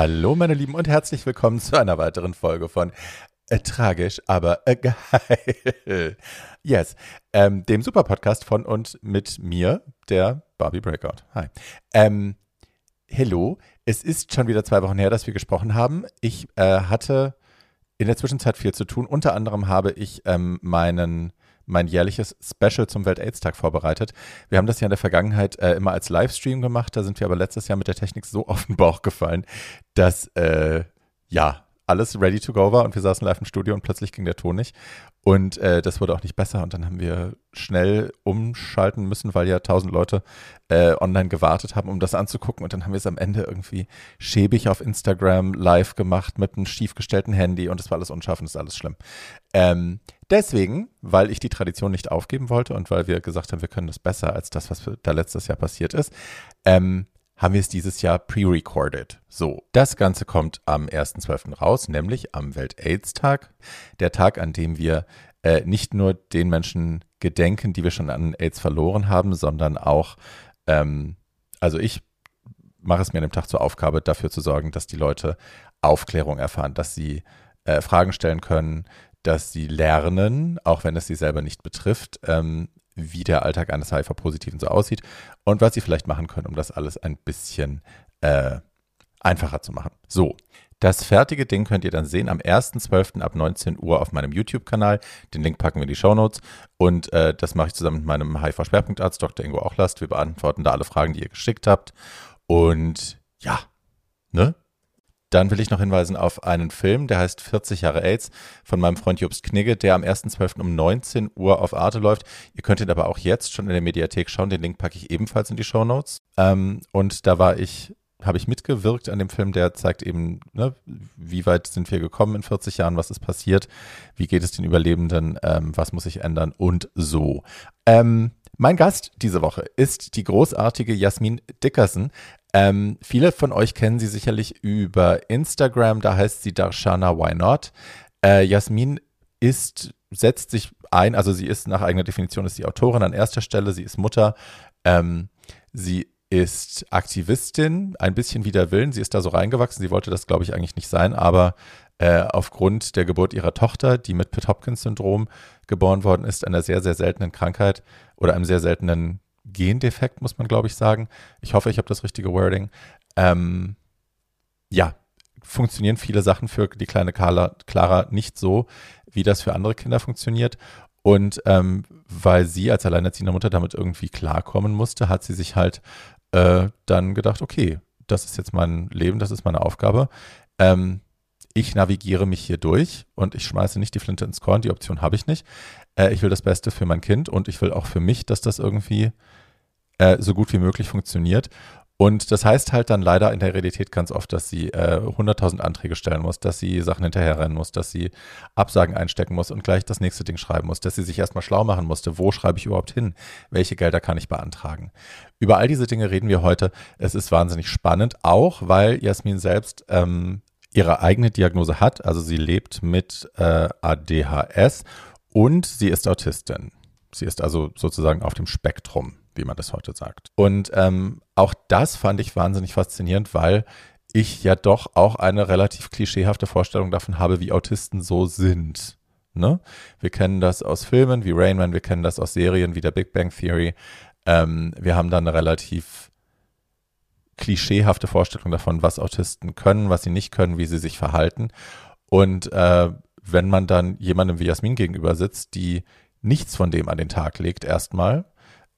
Hallo meine Lieben und herzlich willkommen zu einer weiteren Folge von äh, Tragisch, aber äh, geil. Yes, ähm, dem Super-Podcast von und mit mir, der Barbie Breakout. Hi. Ähm, hello, es ist schon wieder zwei Wochen her, dass wir gesprochen haben. Ich äh, hatte in der Zwischenzeit viel zu tun. Unter anderem habe ich ähm, meinen mein jährliches Special zum Welt-AIDS-Tag vorbereitet. Wir haben das ja in der Vergangenheit äh, immer als Livestream gemacht, da sind wir aber letztes Jahr mit der Technik so auf den Bauch gefallen, dass äh, ja alles ready to go war und wir saßen live im Studio und plötzlich ging der Ton nicht. Und äh, das wurde auch nicht besser und dann haben wir schnell umschalten müssen, weil ja tausend Leute äh, online gewartet haben, um das anzugucken. Und dann haben wir es am Ende irgendwie schäbig auf Instagram live gemacht mit einem schiefgestellten Handy und es war alles unscharf und es ist alles schlimm. Ähm, deswegen, weil ich die Tradition nicht aufgeben wollte und weil wir gesagt haben, wir können das besser als das, was da letztes Jahr passiert ist, ähm, haben wir es dieses Jahr pre-recorded. So, das Ganze kommt am 1.12. raus, nämlich am Welt-AIDS-Tag. Der Tag, an dem wir äh, nicht nur den Menschen gedenken, die wir schon an AIDS verloren haben, sondern auch, ähm, also ich mache es mir an dem Tag zur Aufgabe, dafür zu sorgen, dass die Leute Aufklärung erfahren, dass sie äh, Fragen stellen können, dass sie lernen, auch wenn es sie selber nicht betrifft, ähm, wie der Alltag eines HIV-Positiven so aussieht und was sie vielleicht machen können, um das alles ein bisschen äh, einfacher zu machen. So, das fertige Ding könnt ihr dann sehen am 1.12. ab 19 Uhr auf meinem YouTube-Kanal. Den Link packen wir in die Show Notes. Und äh, das mache ich zusammen mit meinem HIV-Schwerpunktarzt Dr. Ingo Ochlast. Wir beantworten da alle Fragen, die ihr geschickt habt. Und ja, ne? Dann will ich noch hinweisen auf einen Film, der heißt 40 Jahre AIDS von meinem Freund Jobst Knigge, der am 1.12. um 19 Uhr auf Arte läuft. Ihr könnt ihn aber auch jetzt schon in der Mediathek schauen. Den Link packe ich ebenfalls in die Show Notes. Ähm, und da war ich habe ich mitgewirkt an dem Film, der zeigt eben, ne, wie weit sind wir gekommen in 40 Jahren, was ist passiert, wie geht es den Überlebenden, ähm, was muss sich ändern und so. Ähm, mein Gast diese Woche ist die großartige Jasmin Dickerson. Ähm, viele von euch kennen sie sicherlich über Instagram, da heißt sie Darshana Why Not. Äh, Jasmin ist, setzt sich ein, also sie ist nach eigener Definition ist die Autorin an erster Stelle, sie ist Mutter, ähm, sie ist Aktivistin, ein bisschen wider Willen, sie ist da so reingewachsen, sie wollte das glaube ich eigentlich nicht sein, aber äh, aufgrund der Geburt ihrer Tochter, die mit Pitt-Hopkins-Syndrom geboren worden ist, einer sehr, sehr seltenen Krankheit oder einem sehr seltenen Gendefekt, muss man, glaube ich, sagen. Ich hoffe, ich habe das richtige Wording. Ähm, ja, funktionieren viele Sachen für die kleine Carla, Clara nicht so, wie das für andere Kinder funktioniert. Und ähm, weil sie als alleinerziehende Mutter damit irgendwie klarkommen musste, hat sie sich halt äh, dann gedacht, okay, das ist jetzt mein Leben, das ist meine Aufgabe. Ähm, ich navigiere mich hier durch und ich schmeiße nicht die Flinte ins Korn, die Option habe ich nicht. Äh, ich will das Beste für mein Kind und ich will auch für mich, dass das irgendwie äh, so gut wie möglich funktioniert. Und das heißt halt dann leider in der Realität ganz oft, dass sie äh, 100.000 Anträge stellen muss, dass sie Sachen hinterherrennen muss, dass sie Absagen einstecken muss und gleich das nächste Ding schreiben muss, dass sie sich erstmal schlau machen musste, wo schreibe ich überhaupt hin, welche Gelder kann ich beantragen. Über all diese Dinge reden wir heute. Es ist wahnsinnig spannend, auch weil Jasmin selbst ähm, ihre eigene Diagnose hat. Also sie lebt mit äh, ADHS und sie ist Autistin. Sie ist also sozusagen auf dem Spektrum wie man das heute sagt. Und ähm, auch das fand ich wahnsinnig faszinierend, weil ich ja doch auch eine relativ klischeehafte Vorstellung davon habe, wie Autisten so sind. Ne? Wir kennen das aus Filmen wie Rain Man, wir kennen das aus Serien wie der Big Bang Theory. Ähm, wir haben da eine relativ klischeehafte Vorstellung davon, was Autisten können, was sie nicht können, wie sie sich verhalten. Und äh, wenn man dann jemandem wie Jasmin gegenüber sitzt, die nichts von dem an den Tag legt, erstmal,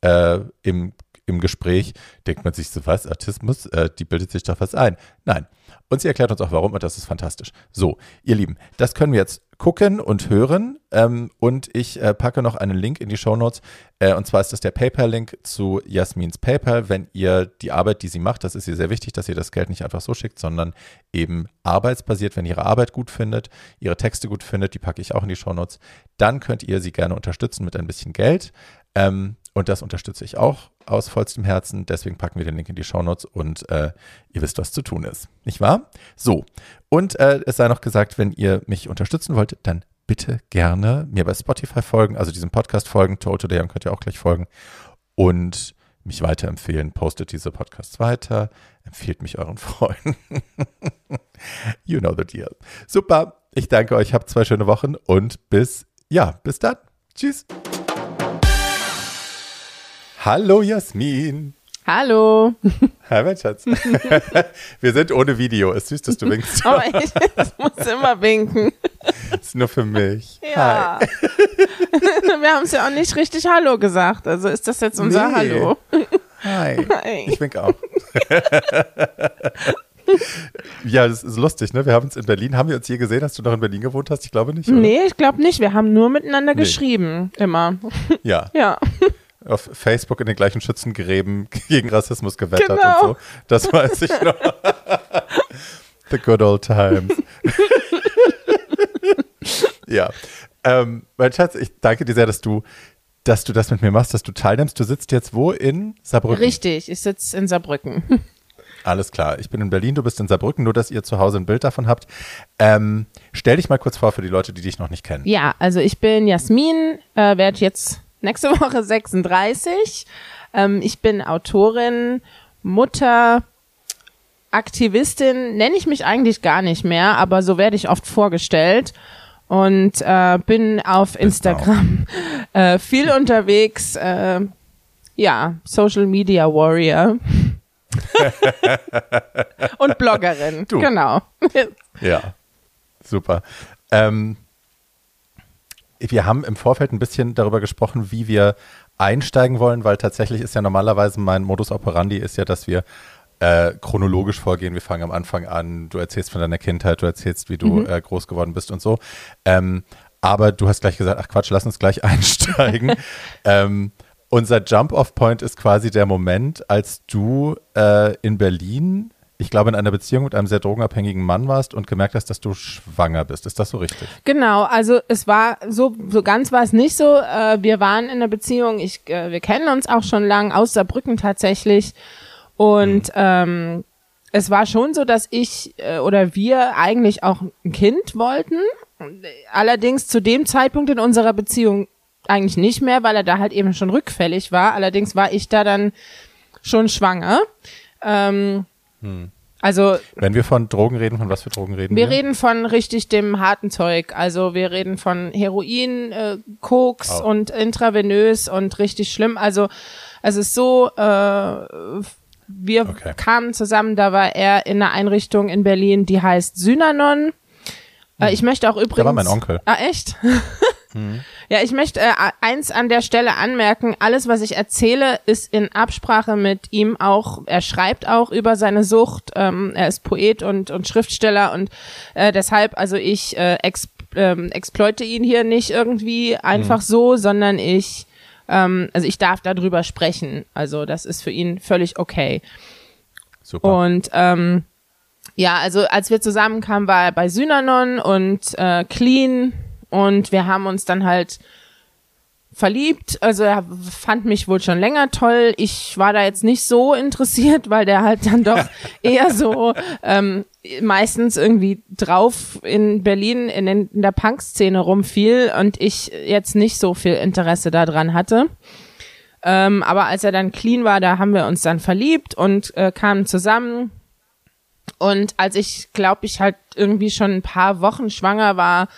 äh, im, im Gespräch denkt man sich so, was, Autismus, äh, die bildet sich doch was ein. Nein. Und sie erklärt uns auch warum und das ist fantastisch. So, ihr Lieben, das können wir jetzt gucken und hören. Ähm, und ich äh, packe noch einen Link in die Show Notes. Äh, und zwar ist das der PayPal-Link zu Jasmins PayPal. Wenn ihr die Arbeit, die sie macht, das ist ihr sehr wichtig, dass ihr das Geld nicht einfach so schickt, sondern eben arbeitsbasiert, wenn ihr ihre Arbeit gut findet, ihre Texte gut findet, die packe ich auch in die Show Notes, dann könnt ihr sie gerne unterstützen mit ein bisschen Geld. Ähm, und das unterstütze ich auch aus vollstem Herzen. Deswegen packen wir den Link in die Shownotes und äh, ihr wisst, was zu tun ist. Nicht wahr? So. Und äh, es sei noch gesagt, wenn ihr mich unterstützen wollt, dann bitte gerne mir bei Spotify folgen, also diesem Podcast folgen. Total Today könnt ihr auch gleich folgen. Und mich weiterempfehlen. Postet diese Podcasts weiter. Empfehlt mich euren Freunden. you know the deal. Super. Ich danke euch. Habt zwei schöne Wochen und bis, ja, bis dann. Tschüss. Hallo Jasmin. Hallo. Hi, mein Schatz. Wir sind ohne Video. Es ist süß, dass du winkst. Oh, ich, ich muss immer winken. Das ist nur für mich. Ja. Hi. Wir haben es ja auch nicht richtig Hallo gesagt. Also ist das jetzt unser nee. Hallo? Hi. Hi. Ich wink auch. Ja, das ist lustig, ne? Wir haben uns in Berlin, haben wir uns je gesehen, dass du noch in Berlin gewohnt hast? Ich glaube nicht. Oder? Nee, ich glaube nicht. Wir haben nur miteinander nee. geschrieben, immer. Ja. Ja auf Facebook in den gleichen Schützengräben gegen Rassismus gewettert genau. und so. Das weiß ich noch. The good old times. ja. Ähm, mein Schatz, ich danke dir sehr, dass du, dass du das mit mir machst, dass du teilnimmst. Du sitzt jetzt wo? In Saarbrücken? Richtig, ich sitze in Saarbrücken. Alles klar. Ich bin in Berlin, du bist in Saarbrücken, nur dass ihr zu Hause ein Bild davon habt. Ähm, stell dich mal kurz vor für die Leute, die dich noch nicht kennen. Ja, also ich bin Jasmin, äh, werde jetzt nächste Woche 36. Ähm, ich bin Autorin, Mutter, Aktivistin, nenne ich mich eigentlich gar nicht mehr, aber so werde ich oft vorgestellt und äh, bin auf Instagram äh, viel unterwegs. Äh, ja, Social Media Warrior. und Bloggerin, du. genau. ja, super. Ähm, wir haben im Vorfeld ein bisschen darüber gesprochen, wie wir einsteigen wollen, weil tatsächlich ist ja normalerweise mein Modus operandi ist ja, dass wir äh, chronologisch vorgehen. Wir fangen am Anfang an, du erzählst von deiner Kindheit, du erzählst, wie du mhm. äh, groß geworden bist und so. Ähm, aber du hast gleich gesagt, ach Quatsch, lass uns gleich einsteigen. ähm, unser Jump-Off-Point ist quasi der Moment, als du äh, in Berlin ich glaube, in einer Beziehung mit einem sehr drogenabhängigen Mann warst und gemerkt hast, dass du schwanger bist. Ist das so richtig? Genau, also es war so, so ganz war es nicht so. Äh, wir waren in einer Beziehung, ich, äh, wir kennen uns auch schon lang, aus Saarbrücken tatsächlich. Und mhm. ähm, es war schon so, dass ich äh, oder wir eigentlich auch ein Kind wollten. Allerdings zu dem Zeitpunkt in unserer Beziehung eigentlich nicht mehr, weil er da halt eben schon rückfällig war. Allerdings war ich da dann schon schwanger. Ähm, hm. Also wenn wir von Drogen reden, von was für Drogen reden wir? Wir reden von richtig dem harten Zeug. Also wir reden von Heroin, äh, Koks oh. und intravenös und richtig schlimm. Also es ist so, äh, wir okay. kamen zusammen, da war er in einer Einrichtung in Berlin, die heißt Synanon. Äh, hm. ich möchte auch übrigens. Da war mein Onkel. Ah, echt? Mhm. Ja, ich möchte äh, eins an der Stelle anmerken. Alles, was ich erzähle, ist in Absprache mit ihm auch. Er schreibt auch über seine Sucht. Ähm, er ist Poet und, und Schriftsteller und äh, deshalb, also ich äh, ex, ähm, exploite ihn hier nicht irgendwie einfach mhm. so, sondern ich, ähm, also ich darf darüber sprechen. Also das ist für ihn völlig okay. Super. Und ähm, ja, also als wir zusammenkamen, war er bei Synanon und äh, Clean und wir haben uns dann halt verliebt. Also er fand mich wohl schon länger toll. Ich war da jetzt nicht so interessiert, weil der halt dann doch eher so ähm, meistens irgendwie drauf in Berlin in, den, in der Punk-Szene rumfiel und ich jetzt nicht so viel Interesse daran hatte. Ähm, aber als er dann clean war, da haben wir uns dann verliebt und äh, kamen zusammen. Und als ich, glaube ich, halt irgendwie schon ein paar Wochen schwanger war,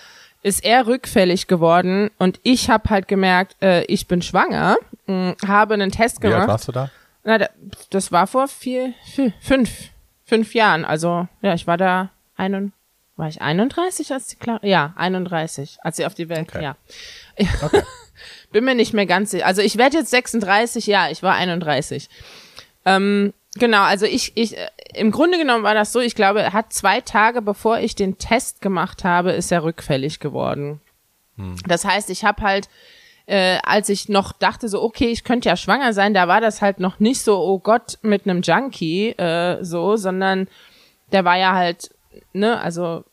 ist er rückfällig geworden und ich habe halt gemerkt, äh, ich bin schwanger, mh, hm, habe einen Test gemacht. Wie alt warst du da? Na, das war vor vier, vier, fünf, fünf Jahren. Also ja, ich war da ein, war ich 31, als die Clara, ja 31, als sie auf die Welt, okay. ja. Okay. bin mir nicht mehr ganz sicher. Also ich werde jetzt 36, ja, ich war 31. Ähm, genau, also ich, ich, äh, im Grunde genommen war das so, ich glaube, er hat zwei Tage bevor ich den Test gemacht habe, ist er rückfällig geworden. Hm. Das heißt, ich habe halt, äh, als ich noch dachte, so, okay, ich könnte ja schwanger sein, da war das halt noch nicht so, oh Gott, mit einem Junkie, äh, so, sondern der war ja halt, ne, also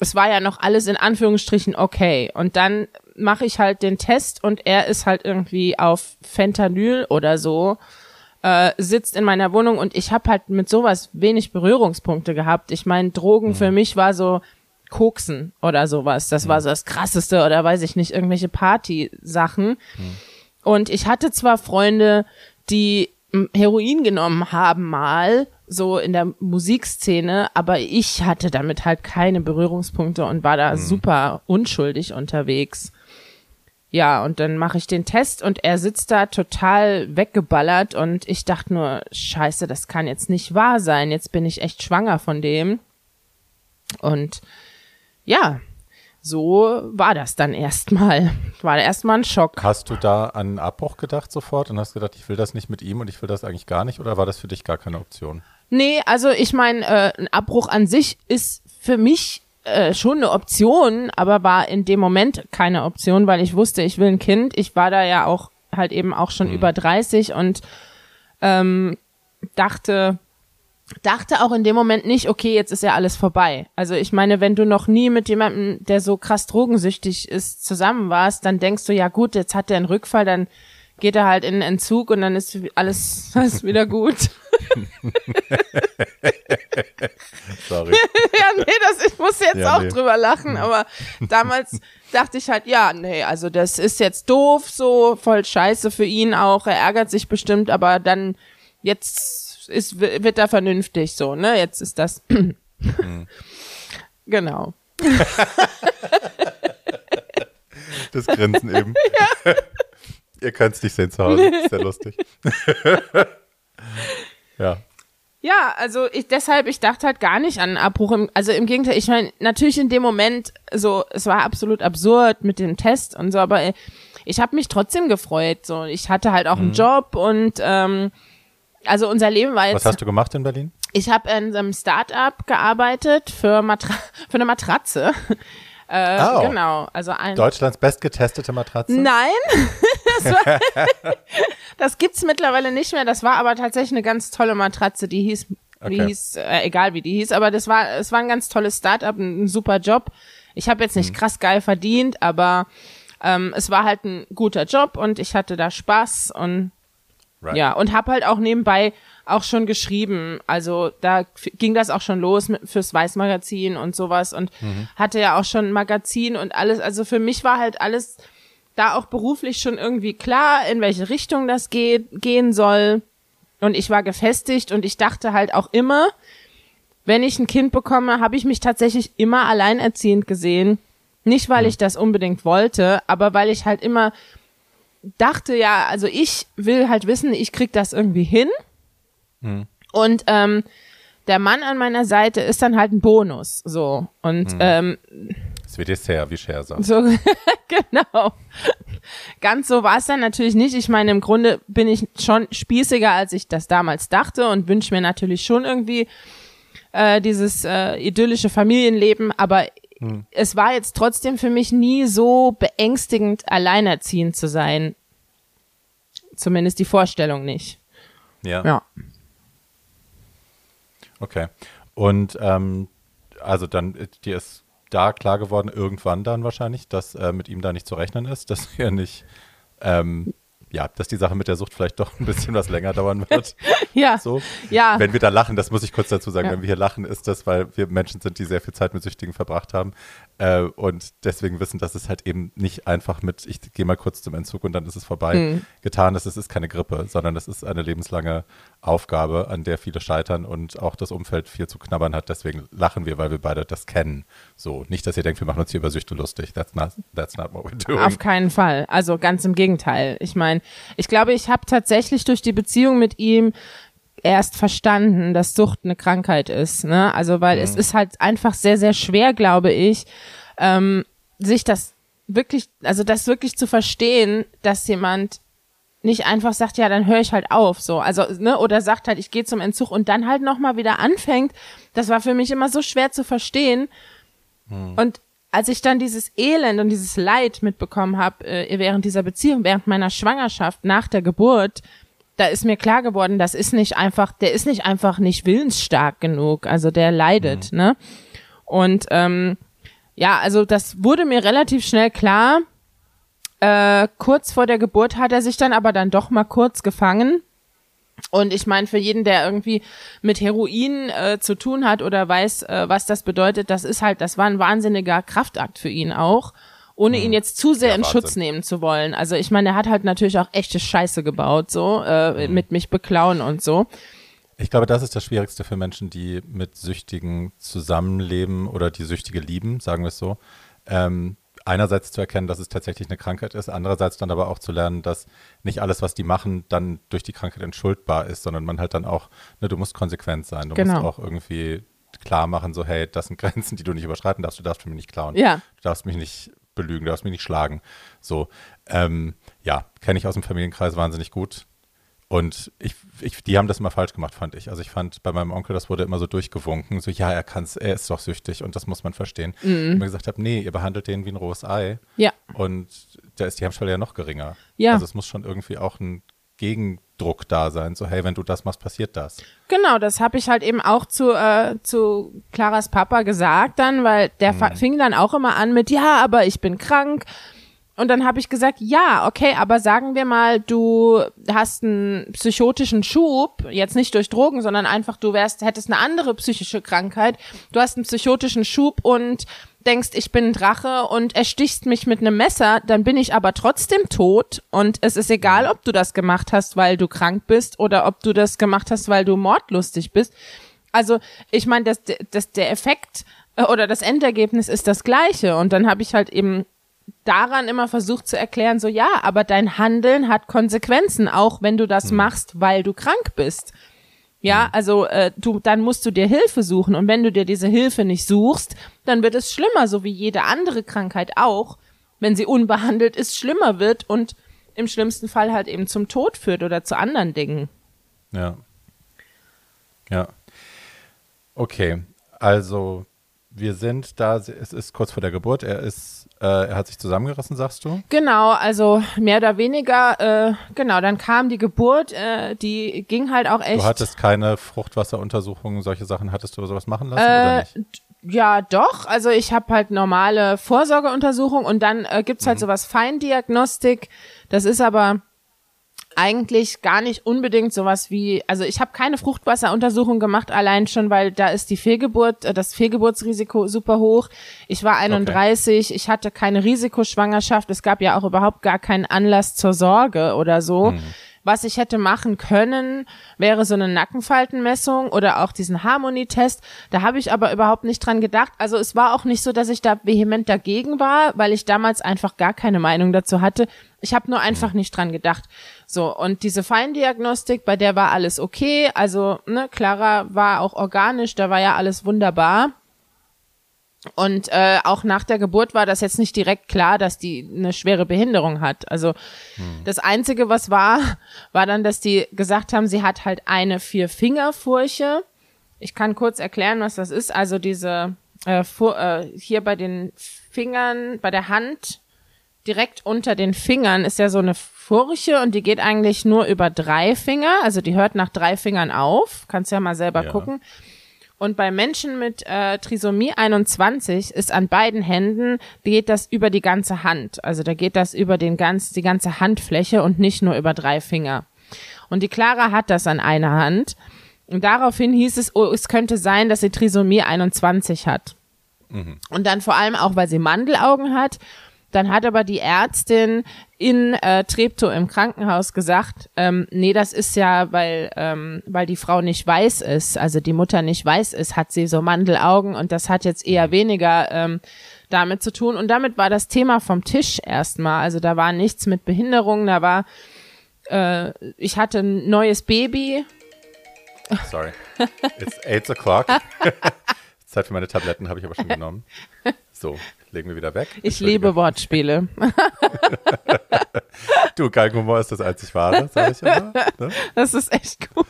es war ja noch alles in Anführungsstrichen okay. Und dann mache ich halt den Test und er ist halt irgendwie auf Fentanyl oder so, äh, sitzt in meiner Wohnung und ich habe halt mit sowas wenig Berührungspunkte gehabt. Ich meine, Drogen mhm. für mich war so Koksen oder sowas. Das mhm. war so das Krasseste oder weiß ich nicht, irgendwelche Party-Sachen. Mhm. Und ich hatte zwar Freunde, die Heroin genommen haben mal so in der Musikszene, aber ich hatte damit halt keine Berührungspunkte und war da mhm. super unschuldig unterwegs. Ja, und dann mache ich den Test und er sitzt da total weggeballert und ich dachte nur, scheiße, das kann jetzt nicht wahr sein. Jetzt bin ich echt schwanger von dem. Und ja, so war das dann erstmal. War erstmal ein Schock. Hast du da an Abbruch gedacht sofort und hast gedacht, ich will das nicht mit ihm und ich will das eigentlich gar nicht oder war das für dich gar keine Option? Nee, also ich meine, äh, ein Abbruch an sich ist für mich äh, schon eine Option, aber war in dem Moment keine Option, weil ich wusste, ich will ein Kind. Ich war da ja auch halt eben auch schon mhm. über 30 und ähm, dachte, dachte auch in dem Moment nicht, okay, jetzt ist ja alles vorbei. Also ich meine, wenn du noch nie mit jemandem, der so krass drogensüchtig ist, zusammen warst, dann denkst du, ja gut, jetzt hat er einen Rückfall, dann geht er halt in den Entzug und dann ist alles, alles wieder gut. Sorry. ja, nee, das, ich muss jetzt ja, auch nee. drüber lachen, aber damals dachte ich halt, ja, nee, also das ist jetzt doof, so voll scheiße für ihn auch, er ärgert sich bestimmt, aber dann jetzt ist, wird er vernünftig so, ne, jetzt ist das. mhm. Genau. das Grinsen eben. Ja. Ihr könnt es nicht sehen zu Hause, ist sehr lustig. Ja. Ja, also ich deshalb, ich dachte halt gar nicht an Abbruch. Im, also im Gegenteil, ich meine, natürlich in dem Moment, so, es war absolut absurd mit dem Test und so, aber ich habe mich trotzdem gefreut. So, ich hatte halt auch mhm. einen Job und ähm, also unser Leben war jetzt. Was hast du gemacht in Berlin? Ich habe in einem Start-up gearbeitet für, Matra für eine Matratze. Äh, oh. Genau, also ein Deutschlands bestgetestete Matratze. Nein, das, war, das gibt's mittlerweile nicht mehr. Das war aber tatsächlich eine ganz tolle Matratze. Die hieß, okay. die hieß, äh, egal wie die hieß, aber das war, es war ein ganz tolles Startup, ein, ein super Job. Ich habe jetzt nicht mhm. krass geil verdient, aber ähm, es war halt ein guter Job und ich hatte da Spaß und right. ja und habe halt auch nebenbei auch schon geschrieben. Also da ging das auch schon los mit, fürs Weißmagazin und sowas und mhm. hatte ja auch schon ein Magazin und alles. Also für mich war halt alles da auch beruflich schon irgendwie klar, in welche Richtung das geht, gehen soll. Und ich war gefestigt und ich dachte halt auch immer, wenn ich ein Kind bekomme, habe ich mich tatsächlich immer alleinerziehend gesehen. Nicht, weil mhm. ich das unbedingt wollte, aber weil ich halt immer dachte, ja, also ich will halt wissen, ich krieg das irgendwie hin. Mhm. Und ähm, der Mann an meiner Seite ist dann halt ein Bonus. So. Und mhm. ähm, es wird Dessert, wie Cher sagt. So, genau. Ganz so war es dann natürlich nicht. Ich meine, im Grunde bin ich schon spießiger, als ich das damals dachte und wünsche mir natürlich schon irgendwie äh, dieses äh, idyllische Familienleben, aber hm. es war jetzt trotzdem für mich nie so beängstigend, alleinerziehend zu sein. Zumindest die Vorstellung nicht. Ja. Ja. Okay. Und ähm, also dann, dir ist da klar geworden, irgendwann dann wahrscheinlich, dass äh, mit ihm da nicht zu rechnen ist, dass er nicht ähm, ja, dass die Sache mit der Sucht vielleicht doch ein bisschen was länger dauern wird. ja. So. Ja. Wenn wir da lachen, das muss ich kurz dazu sagen, ja. wenn wir hier lachen, ist das, weil wir Menschen sind, die sehr viel Zeit mit Süchtigen verbracht haben äh, und deswegen wissen, dass es halt eben nicht einfach mit, ich gehe mal kurz zum Entzug und dann ist es vorbei, mhm. getan ist. Es ist keine Grippe, sondern es ist eine lebenslange Aufgabe, an der viele scheitern und auch das Umfeld viel zu knabbern hat. Deswegen lachen wir, weil wir beide das kennen. So, nicht, dass ihr denkt, wir machen uns hier über Süchte lustig. That's not, that's not what we're doing. Auf keinen Fall. Also ganz im Gegenteil. Ich meine, ich glaube, ich habe tatsächlich durch die Beziehung mit ihm erst verstanden, dass Sucht eine Krankheit ist. Ne? Also weil mhm. es ist halt einfach sehr, sehr schwer, glaube ich, ähm, sich das wirklich, also das wirklich zu verstehen, dass jemand nicht einfach sagt, ja, dann höre ich halt auf, so, also ne, oder sagt halt, ich gehe zum Entzug und dann halt noch mal wieder anfängt. Das war für mich immer so schwer zu verstehen. Hm. Und als ich dann dieses Elend und dieses Leid mitbekommen habe äh, während dieser Beziehung, während meiner Schwangerschaft, nach der Geburt, da ist mir klar geworden, das ist nicht einfach, der ist nicht einfach nicht willensstark genug, also der leidet, mhm. ne? Und ähm, ja, also das wurde mir relativ schnell klar. Äh, kurz vor der Geburt hat er sich dann aber dann doch mal kurz gefangen und ich meine, für jeden, der irgendwie mit Heroin äh, zu tun hat oder weiß, äh, was das bedeutet, das ist halt, das war ein wahnsinniger Kraftakt für ihn auch, ohne mhm. ihn jetzt zu sehr ja, in Wahnsinn. Schutz nehmen zu wollen. Also ich meine, er hat halt natürlich auch echte Scheiße gebaut, so, äh, mhm. mit mich beklauen und so. Ich glaube, das ist das Schwierigste für Menschen, die mit Süchtigen zusammenleben oder die Süchtige lieben, sagen wir es so. Ähm, einerseits zu erkennen, dass es tatsächlich eine Krankheit ist, andererseits dann aber auch zu lernen, dass nicht alles, was die machen, dann durch die Krankheit entschuldbar ist, sondern man halt dann auch, ne, du musst konsequent sein, du genau. musst auch irgendwie klar machen, so, hey, das sind Grenzen, die du nicht überschreiten darfst, du darfst mich nicht klauen, ja. du darfst mich nicht belügen, du darfst mich nicht schlagen. So, ähm, ja, kenne ich aus dem Familienkreis wahnsinnig gut. Und ich, ich, die haben das immer falsch gemacht, fand ich. Also ich fand bei meinem Onkel, das wurde immer so durchgewunken, so ja, er kann's, er ist doch süchtig und das muss man verstehen. Mhm. Und ich mir gesagt habe, nee, ihr behandelt den wie ein rohes Ei. Ja. Und da ist die Hemmschwelle ja noch geringer. Ja. Also es muss schon irgendwie auch ein Gegendruck da sein. So, hey, wenn du das machst, passiert das. Genau, das habe ich halt eben auch zu, äh, zu Claras Papa gesagt dann, weil der mhm. fing dann auch immer an mit, ja, aber ich bin krank und dann habe ich gesagt, ja, okay, aber sagen wir mal, du hast einen psychotischen Schub, jetzt nicht durch Drogen, sondern einfach du wärst, hättest eine andere psychische Krankheit. Du hast einen psychotischen Schub und denkst, ich bin ein Drache und erstichst mich mit einem Messer, dann bin ich aber trotzdem tot und es ist egal, ob du das gemacht hast, weil du krank bist oder ob du das gemacht hast, weil du mordlustig bist. Also, ich meine, das, das, der Effekt äh, oder das Endergebnis ist das gleiche und dann habe ich halt eben daran immer versucht zu erklären, so ja, aber dein Handeln hat Konsequenzen, auch wenn du das mhm. machst, weil du krank bist. Ja, mhm. also äh, du, dann musst du dir Hilfe suchen und wenn du dir diese Hilfe nicht suchst, dann wird es schlimmer, so wie jede andere Krankheit auch, wenn sie unbehandelt ist, schlimmer wird und im schlimmsten Fall halt eben zum Tod führt oder zu anderen Dingen. Ja. Ja. Okay, also wir sind da, es ist kurz vor der Geburt, er ist äh, er hat sich zusammengerissen, sagst du? Genau, also mehr oder weniger, äh, genau, dann kam die Geburt, äh, die ging halt auch echt. Du hattest keine Fruchtwasseruntersuchungen, solche Sachen, hattest du sowas machen lassen oder nicht? Ja, doch. Also ich habe halt normale Vorsorgeuntersuchungen und dann äh, gibt's halt mhm. sowas Feindiagnostik. Das ist aber eigentlich gar nicht unbedingt sowas wie, also ich habe keine Fruchtwasseruntersuchung gemacht, allein schon, weil da ist die Fehlgeburt, äh, das Fehlgeburtsrisiko super hoch. Ich war 31, okay. ich hatte keine Risikoschwangerschaft, es gab ja auch überhaupt gar keinen Anlass zur Sorge oder so. Mhm. Was ich hätte machen können, wäre so eine Nackenfaltenmessung oder auch diesen Harmonietest. Da habe ich aber überhaupt nicht dran gedacht. Also es war auch nicht so, dass ich da vehement dagegen war, weil ich damals einfach gar keine Meinung dazu hatte. Ich habe nur einfach nicht dran gedacht. So, und diese Feindiagnostik, bei der war alles okay. Also, ne, Clara war auch organisch, da war ja alles wunderbar. Und äh, auch nach der Geburt war das jetzt nicht direkt klar, dass die eine schwere Behinderung hat. Also hm. das Einzige, was war, war dann, dass die gesagt haben, sie hat halt eine Vier-Finger-Furche. Ich kann kurz erklären, was das ist. Also diese äh, äh, hier bei den Fingern, bei der Hand, direkt unter den Fingern ist ja so eine Furche und die geht eigentlich nur über drei Finger. Also die hört nach drei Fingern auf. Kannst ja mal selber ja. gucken. Und bei Menschen mit äh, Trisomie 21 ist an beiden Händen geht das über die ganze Hand. Also da geht das über den ganz, die ganze Handfläche und nicht nur über drei Finger. Und die Clara hat das an einer Hand. Und daraufhin hieß es, oh, es könnte sein, dass sie Trisomie 21 hat. Mhm. Und dann vor allem auch, weil sie Mandelaugen hat dann hat aber die Ärztin in äh, Treptow im Krankenhaus gesagt, ähm, nee, das ist ja, weil, ähm, weil die Frau nicht weiß ist, also die Mutter nicht weiß ist, hat sie so Mandelaugen und das hat jetzt eher weniger ähm, damit zu tun. Und damit war das Thema vom Tisch erstmal. Also da war nichts mit Behinderung, da war, äh, ich hatte ein neues Baby. Sorry. It's eight o'clock. Zeit für meine Tabletten habe ich aber schon genommen. So, legen wir wieder weg. Ich liebe Wortspiele. du, Galgenhumor ist das einzig wahre, sage ich immer. Ne? Das ist echt gut.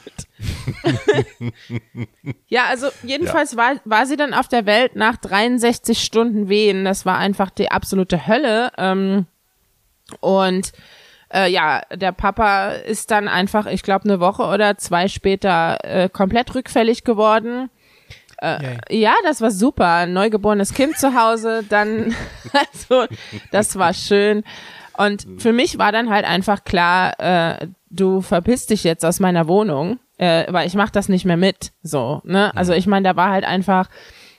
ja, also jedenfalls ja. War, war sie dann auf der Welt nach 63 Stunden Wehen. Das war einfach die absolute Hölle. Ähm, und äh, ja, der Papa ist dann einfach, ich glaube, eine Woche oder zwei später äh, komplett rückfällig geworden. Äh, ja, das war super. Ein neugeborenes Kind zu Hause, dann, also, das war schön. Und für mich war dann halt einfach klar, äh, du verpisst dich jetzt aus meiner Wohnung, äh, weil ich mach das nicht mehr mit. So, ne? Also ich meine, da war halt einfach.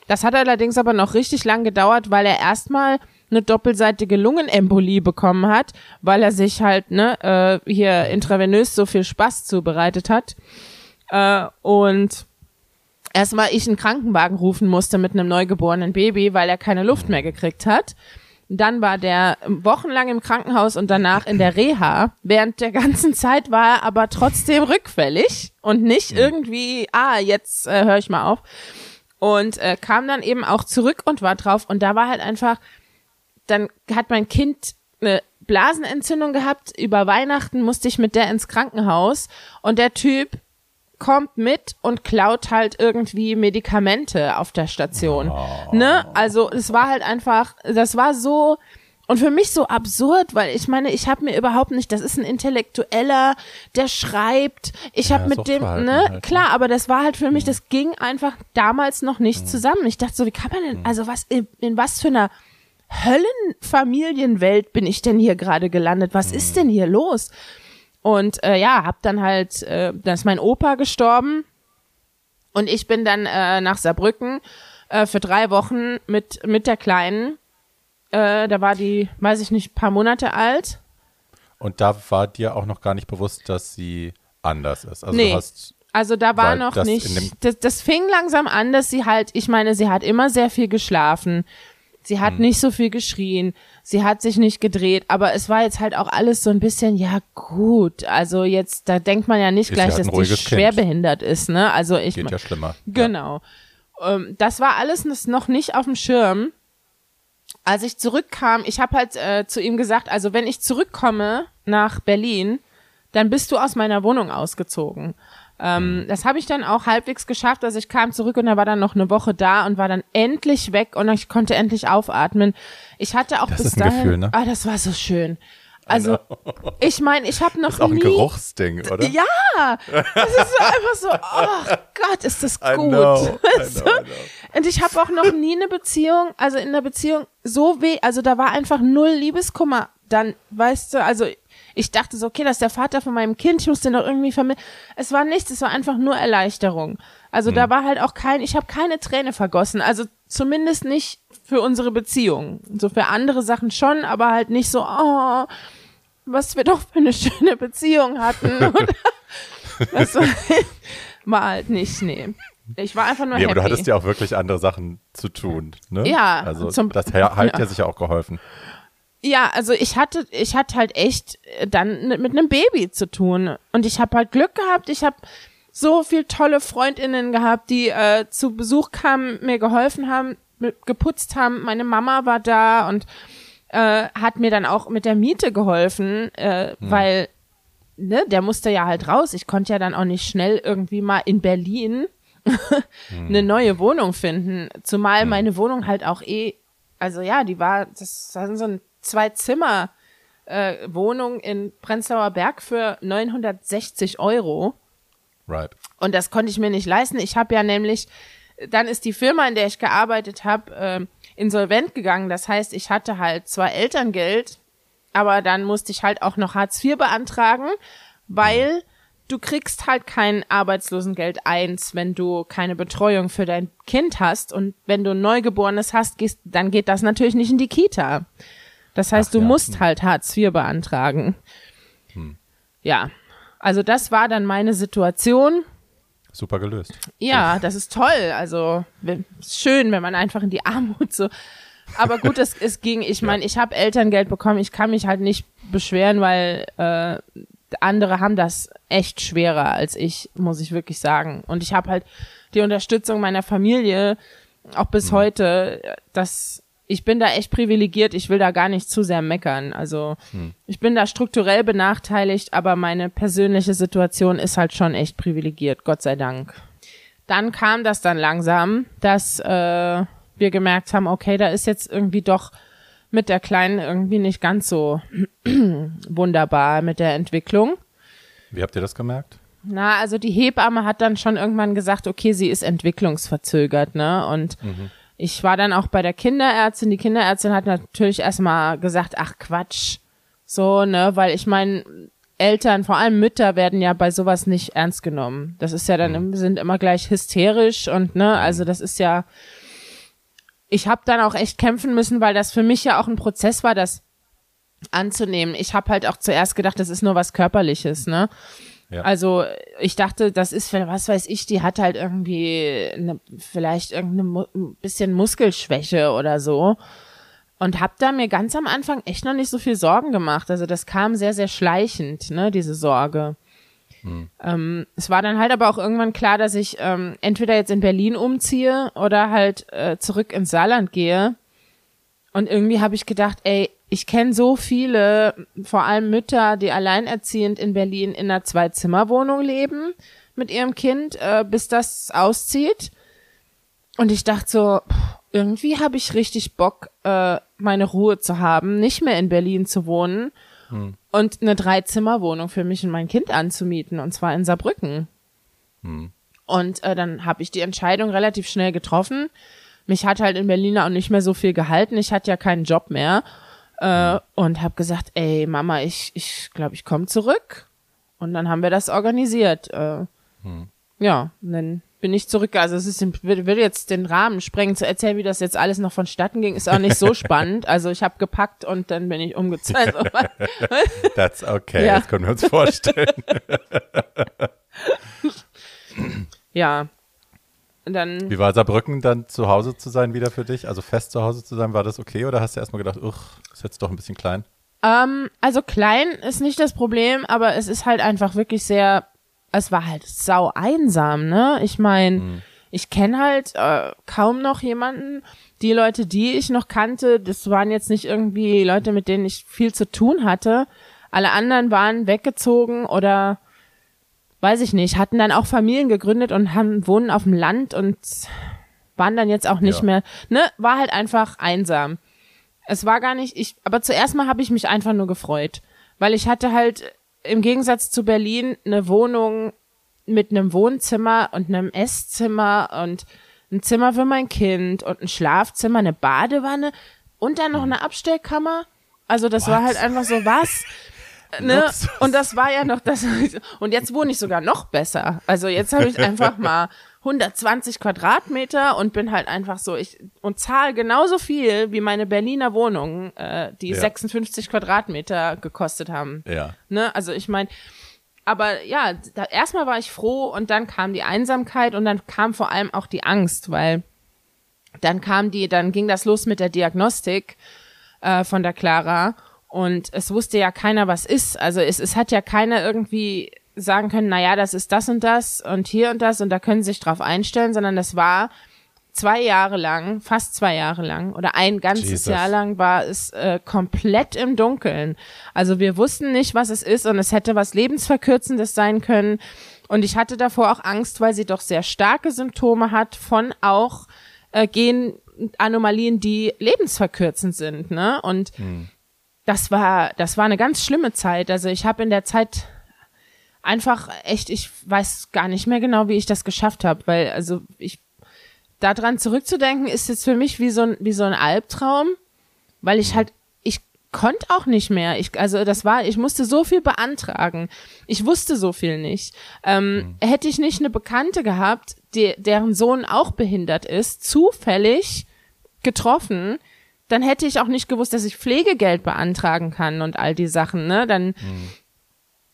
Das hat allerdings aber noch richtig lang gedauert, weil er erstmal eine doppelseitige Lungenembolie bekommen hat, weil er sich halt ne äh, hier intravenös so viel Spaß zubereitet hat. Äh, und erstmal ich einen Krankenwagen rufen musste mit einem neugeborenen Baby, weil er keine Luft mehr gekriegt hat. Dann war der wochenlang im Krankenhaus und danach in der Reha. Während der ganzen Zeit war er aber trotzdem rückfällig und nicht irgendwie, ah, jetzt äh, höre ich mal auf. Und äh, kam dann eben auch zurück und war drauf. Und da war halt einfach, dann hat mein Kind eine Blasenentzündung gehabt. Über Weihnachten musste ich mit der ins Krankenhaus. Und der Typ kommt mit und klaut halt irgendwie Medikamente auf der Station. Oh. Ne? Also es war halt einfach, das war so und für mich so absurd, weil ich meine, ich habe mir überhaupt nicht, das ist ein Intellektueller, der schreibt, ich habe ja, mit dem, ne, halt, ne? klar, aber das war halt für mich, das ging einfach damals noch nicht mhm. zusammen. Ich dachte so, wie kann man denn, mhm. also was, in, in was für einer Höllenfamilienwelt bin ich denn hier gerade gelandet? Was mhm. ist denn hier los? Und äh, ja, hab dann halt, äh, da ist mein Opa gestorben und ich bin dann äh, nach Saarbrücken äh, für drei Wochen mit mit der Kleinen. Äh, da war die, weiß ich nicht, paar Monate alt. Und da war dir auch noch gar nicht bewusst, dass sie anders ist. Also nee. du hast also da war noch nicht. Das, das fing langsam an, dass sie halt, ich meine, sie hat immer sehr viel geschlafen. Sie hat hm. nicht so viel geschrien, sie hat sich nicht gedreht, aber es war jetzt halt auch alles so ein bisschen, ja gut, also jetzt, da denkt man ja nicht ist gleich, ja dass die schwerbehindert ist, ne? Also ich. Geht ja schlimmer. Genau. Ja. Ähm, das war alles noch nicht auf dem Schirm. Als ich zurückkam, ich habe halt äh, zu ihm gesagt, also wenn ich zurückkomme nach Berlin, dann bist du aus meiner Wohnung ausgezogen. Ähm, das habe ich dann auch halbwegs geschafft. Also ich kam zurück und er war dann noch eine Woche da und war dann endlich weg und ich konnte endlich aufatmen. Ich hatte auch das bis ist ein dahin. Gefühl, ne? Ah, das war so schön. Also, ich meine, ich habe noch das ist auch nie. ein Geruchsding, oder? Ja, das ist so einfach so, oh Gott, ist das gut. I know, I know, I know. Und ich habe auch noch nie eine Beziehung, also in der Beziehung so weh, also da war einfach null Liebeskummer. Dann, weißt du, also ich dachte so, okay, das ist der Vater von meinem Kind, ich muss den doch irgendwie vermitteln. Es war nichts, es war einfach nur Erleichterung. Also mhm. da war halt auch kein, ich habe keine Träne vergossen. Also zumindest nicht für unsere Beziehung. So für andere Sachen schon, aber halt nicht so, oh, was wir doch für eine schöne Beziehung hatten. weißt du, war halt nicht, nee. Ich war einfach nur nee, happy. aber du hattest ja auch wirklich andere Sachen zu tun, ne? Ja. Also zum, das hat ja sicher auch geholfen. Ja, also ich hatte, ich hatte halt echt äh, dann mit einem Baby zu tun und ich habe halt Glück gehabt. Ich habe so viel tolle Freundinnen gehabt, die äh, zu Besuch kamen, mir geholfen haben, mit, geputzt haben. Meine Mama war da und äh, hat mir dann auch mit der Miete geholfen, äh, hm. weil ne, der musste ja halt raus. Ich konnte ja dann auch nicht schnell irgendwie mal in Berlin hm. eine neue Wohnung finden, zumal hm. meine Wohnung halt auch eh, also ja, die war, das war so ein zwei Zimmer äh, Wohnung in Prenzlauer Berg für 960 Euro. Right. Und das konnte ich mir nicht leisten. Ich habe ja nämlich, dann ist die Firma, in der ich gearbeitet habe, äh, insolvent gegangen. Das heißt, ich hatte halt zwar Elterngeld, aber dann musste ich halt auch noch Hartz IV beantragen, weil du kriegst halt kein Arbeitslosengeld eins, wenn du keine Betreuung für dein Kind hast. Und wenn du ein Neugeborenes hast, gehst, dann geht das natürlich nicht in die Kita. Das heißt, Ach, du ja. musst hm. halt Hartz IV beantragen. Hm. Ja, also das war dann meine Situation. Super gelöst. Ja, das ist toll. Also schön, wenn man einfach in die Armut so. Aber gut, es, es ging. Ich meine, ich habe Elterngeld bekommen. Ich kann mich halt nicht beschweren, weil äh, andere haben das echt schwerer als ich, muss ich wirklich sagen. Und ich habe halt die Unterstützung meiner Familie auch bis heute, dass ich bin da echt privilegiert, ich will da gar nicht zu sehr meckern. Also ich bin da strukturell benachteiligt, aber meine persönliche Situation ist halt schon echt privilegiert, Gott sei Dank. Dann kam das dann langsam, dass äh, wir gemerkt haben, okay, da ist jetzt irgendwie doch mit der Kleinen irgendwie nicht ganz so wunderbar mit der Entwicklung. Wie habt ihr das gemerkt? Na, also die Hebamme hat dann schon irgendwann gesagt, okay, sie ist entwicklungsverzögert, ne? Und ich war dann auch bei der Kinderärztin. Die Kinderärztin hat natürlich erstmal gesagt, ach Quatsch. So, ne, weil ich meine, Eltern, vor allem Mütter, werden ja bei sowas nicht ernst genommen. Das ist ja dann, im- sind immer gleich hysterisch und ne, also das ist ja. Ich habe dann auch echt kämpfen müssen, weil das für mich ja auch ein Prozess war, das anzunehmen. Ich habe halt auch zuerst gedacht, das ist nur was Körperliches, ne? Ja. Also ich dachte, das ist, für- was weiß ich, die hat halt irgendwie eine, vielleicht irgendeine bisschen Muskelschwäche oder so. Und hab da mir ganz am Anfang echt noch nicht so viel Sorgen gemacht. Also das kam sehr, sehr schleichend, ne, diese Sorge. Ähm, es war dann halt aber auch irgendwann klar, dass ich ähm, entweder jetzt in Berlin umziehe oder halt äh, zurück ins Saarland gehe. Und irgendwie habe ich gedacht, ey, ich kenne so viele, vor allem Mütter, die alleinerziehend in Berlin in einer Zwei-Zimmer-Wohnung leben mit ihrem Kind, äh, bis das auszieht. Und ich dachte so, irgendwie habe ich richtig Bock, äh, meine Ruhe zu haben, nicht mehr in Berlin zu wohnen und eine Dreizimmerwohnung für mich und mein Kind anzumieten, und zwar in Saarbrücken. Und äh, dann habe ich die Entscheidung relativ schnell getroffen. Mich hat halt in Berlin auch nicht mehr so viel gehalten. Ich hatte ja keinen Job mehr. Äh, Und habe gesagt, ey Mama, ich ich glaube, ich komme zurück. Und dann haben wir das organisiert. Äh, Ja, und dann bin ich zurück. Also es ist, will, jetzt den Rahmen sprengen. Zu erzählen, wie das jetzt alles noch vonstatten ging, ist auch nicht so spannend. Also ich habe gepackt und dann bin ich umgezogen. That's okay, Ja. das können wir uns vorstellen. ja. Dann Wie war Saarbrücken dann zu Hause zu sein wieder für dich? Also fest zu Hause zu sein, war das okay oder hast du erstmal gedacht, uch, ist jetzt doch ein bisschen klein? Ähm, also klein ist nicht das Problem, aber es ist halt einfach wirklich sehr, es war halt sau einsam, ne? Ich meine, ich kenne halt äh, kaum noch jemanden. Die Leute, die ich noch kannte, das waren jetzt nicht irgendwie Leute, mit denen ich viel zu tun hatte. Alle anderen waren weggezogen oder weiß ich nicht, hatten dann auch Familien gegründet und haben wohnen auf dem Land und waren dann jetzt auch nicht Ja. mehr, ne, war halt einfach einsam. Es war gar nicht, ich, aber zuerst mal habe ich mich einfach nur gefreut, weil ich hatte halt im Gegensatz zu Berlin eine Wohnung mit einem Wohnzimmer und einem Esszimmer und ein Zimmer für mein Kind und ein Schlafzimmer, eine Badewanne und dann noch eine Abstellkammer. Also das war What? halt einfach so was. Ne? Luxus. Und das war ja noch das. Und jetzt wohne ich sogar noch besser. Also jetzt habe ich einfach mal 120 Quadratmeter und bin halt einfach so, ich und zahle genauso viel wie meine Berliner Wohnungen, äh, die Ja. 56 Quadratmeter gekostet haben. Ja. Ne? Also ich meine, aber ja, da, erstmal war ich froh und dann kam die Einsamkeit und dann kam vor allem auch die Angst, weil dann kam die, dann ging das los mit der Diagnostik äh, von der Clara und es wusste ja keiner, was ist. Also es, es hat ja keiner irgendwie sagen können, na ja, das ist das und das und hier und das und da können Sie sich drauf einstellen, sondern das war zwei Jahre lang, fast zwei Jahre lang oder ein ganzes Jesus. Jahr lang war es äh, komplett im Dunkeln. Also wir wussten nicht, was es ist und es hätte was lebensverkürzendes sein können. Und ich hatte davor auch Angst, weil sie doch sehr starke Symptome hat von auch äh, Genanomalien, die lebensverkürzend sind. Ne? Und das war, das war eine ganz schlimme Zeit. Also ich habe in der Zeit einfach echt, ich weiß gar nicht mehr genau, wie ich das geschafft habe, weil also ich daran zurückzudenken ist jetzt für mich wie so ein wie so ein Albtraum, weil ich halt ich konnte auch nicht mehr. Ich also das war, ich musste so viel beantragen. Ich wusste so viel nicht. Ähm, Hätte ich nicht eine Bekannte gehabt, die, deren Sohn auch behindert ist, zufällig getroffen, dann hätte ich auch nicht gewusst, dass ich Pflegegeld beantragen kann und all die Sachen, ne? Dann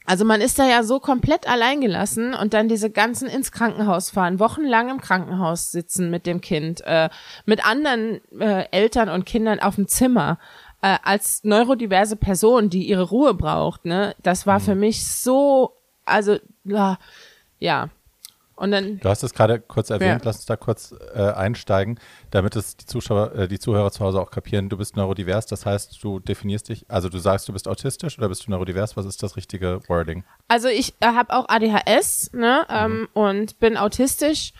also man ist da ja so komplett alleingelassen und dann diese ganzen ins Krankenhaus fahren, wochenlang im Krankenhaus sitzen mit dem Kind, äh, mit anderen äh, Eltern und Kindern auf dem Zimmer. Äh, als neurodiverse Person, die ihre Ruhe braucht, ne, das war für mich so, also ja, ja. Und dann, Du hast es gerade kurz erwähnt, Ja. lass uns da kurz äh, einsteigen, damit es die Zuschauer, äh, die Zuhörer zu Hause auch kapieren. Du bist neurodivers, das heißt, du definierst dich, also du sagst, du bist autistisch oder bist du neurodivers? Was ist das richtige Wording? also ich äh, habe auch ADHS, ne, ähm, und bin autistisch.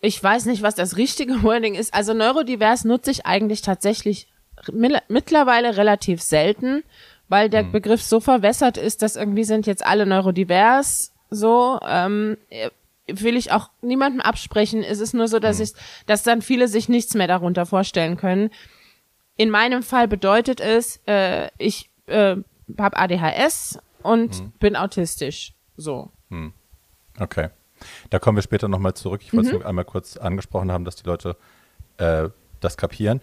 Ich weiß nicht, was das richtige Wording ist. Also neurodivers nutze ich eigentlich tatsächlich mi- mittlerweile relativ selten, weil der Begriff so verwässert ist, dass irgendwie sind jetzt alle neurodivers so. Ähm, äh, will ich auch niemandem absprechen. Es ist nur so, dass ich, dass dann viele sich nichts mehr darunter vorstellen können. In meinem Fall bedeutet es, äh, ich äh, habe ADHS und bin autistisch. So. Okay. Da kommen wir später nochmal zurück. Ich wollte es Mhm. nur einmal kurz angesprochen haben, dass die Leute äh, das kapieren.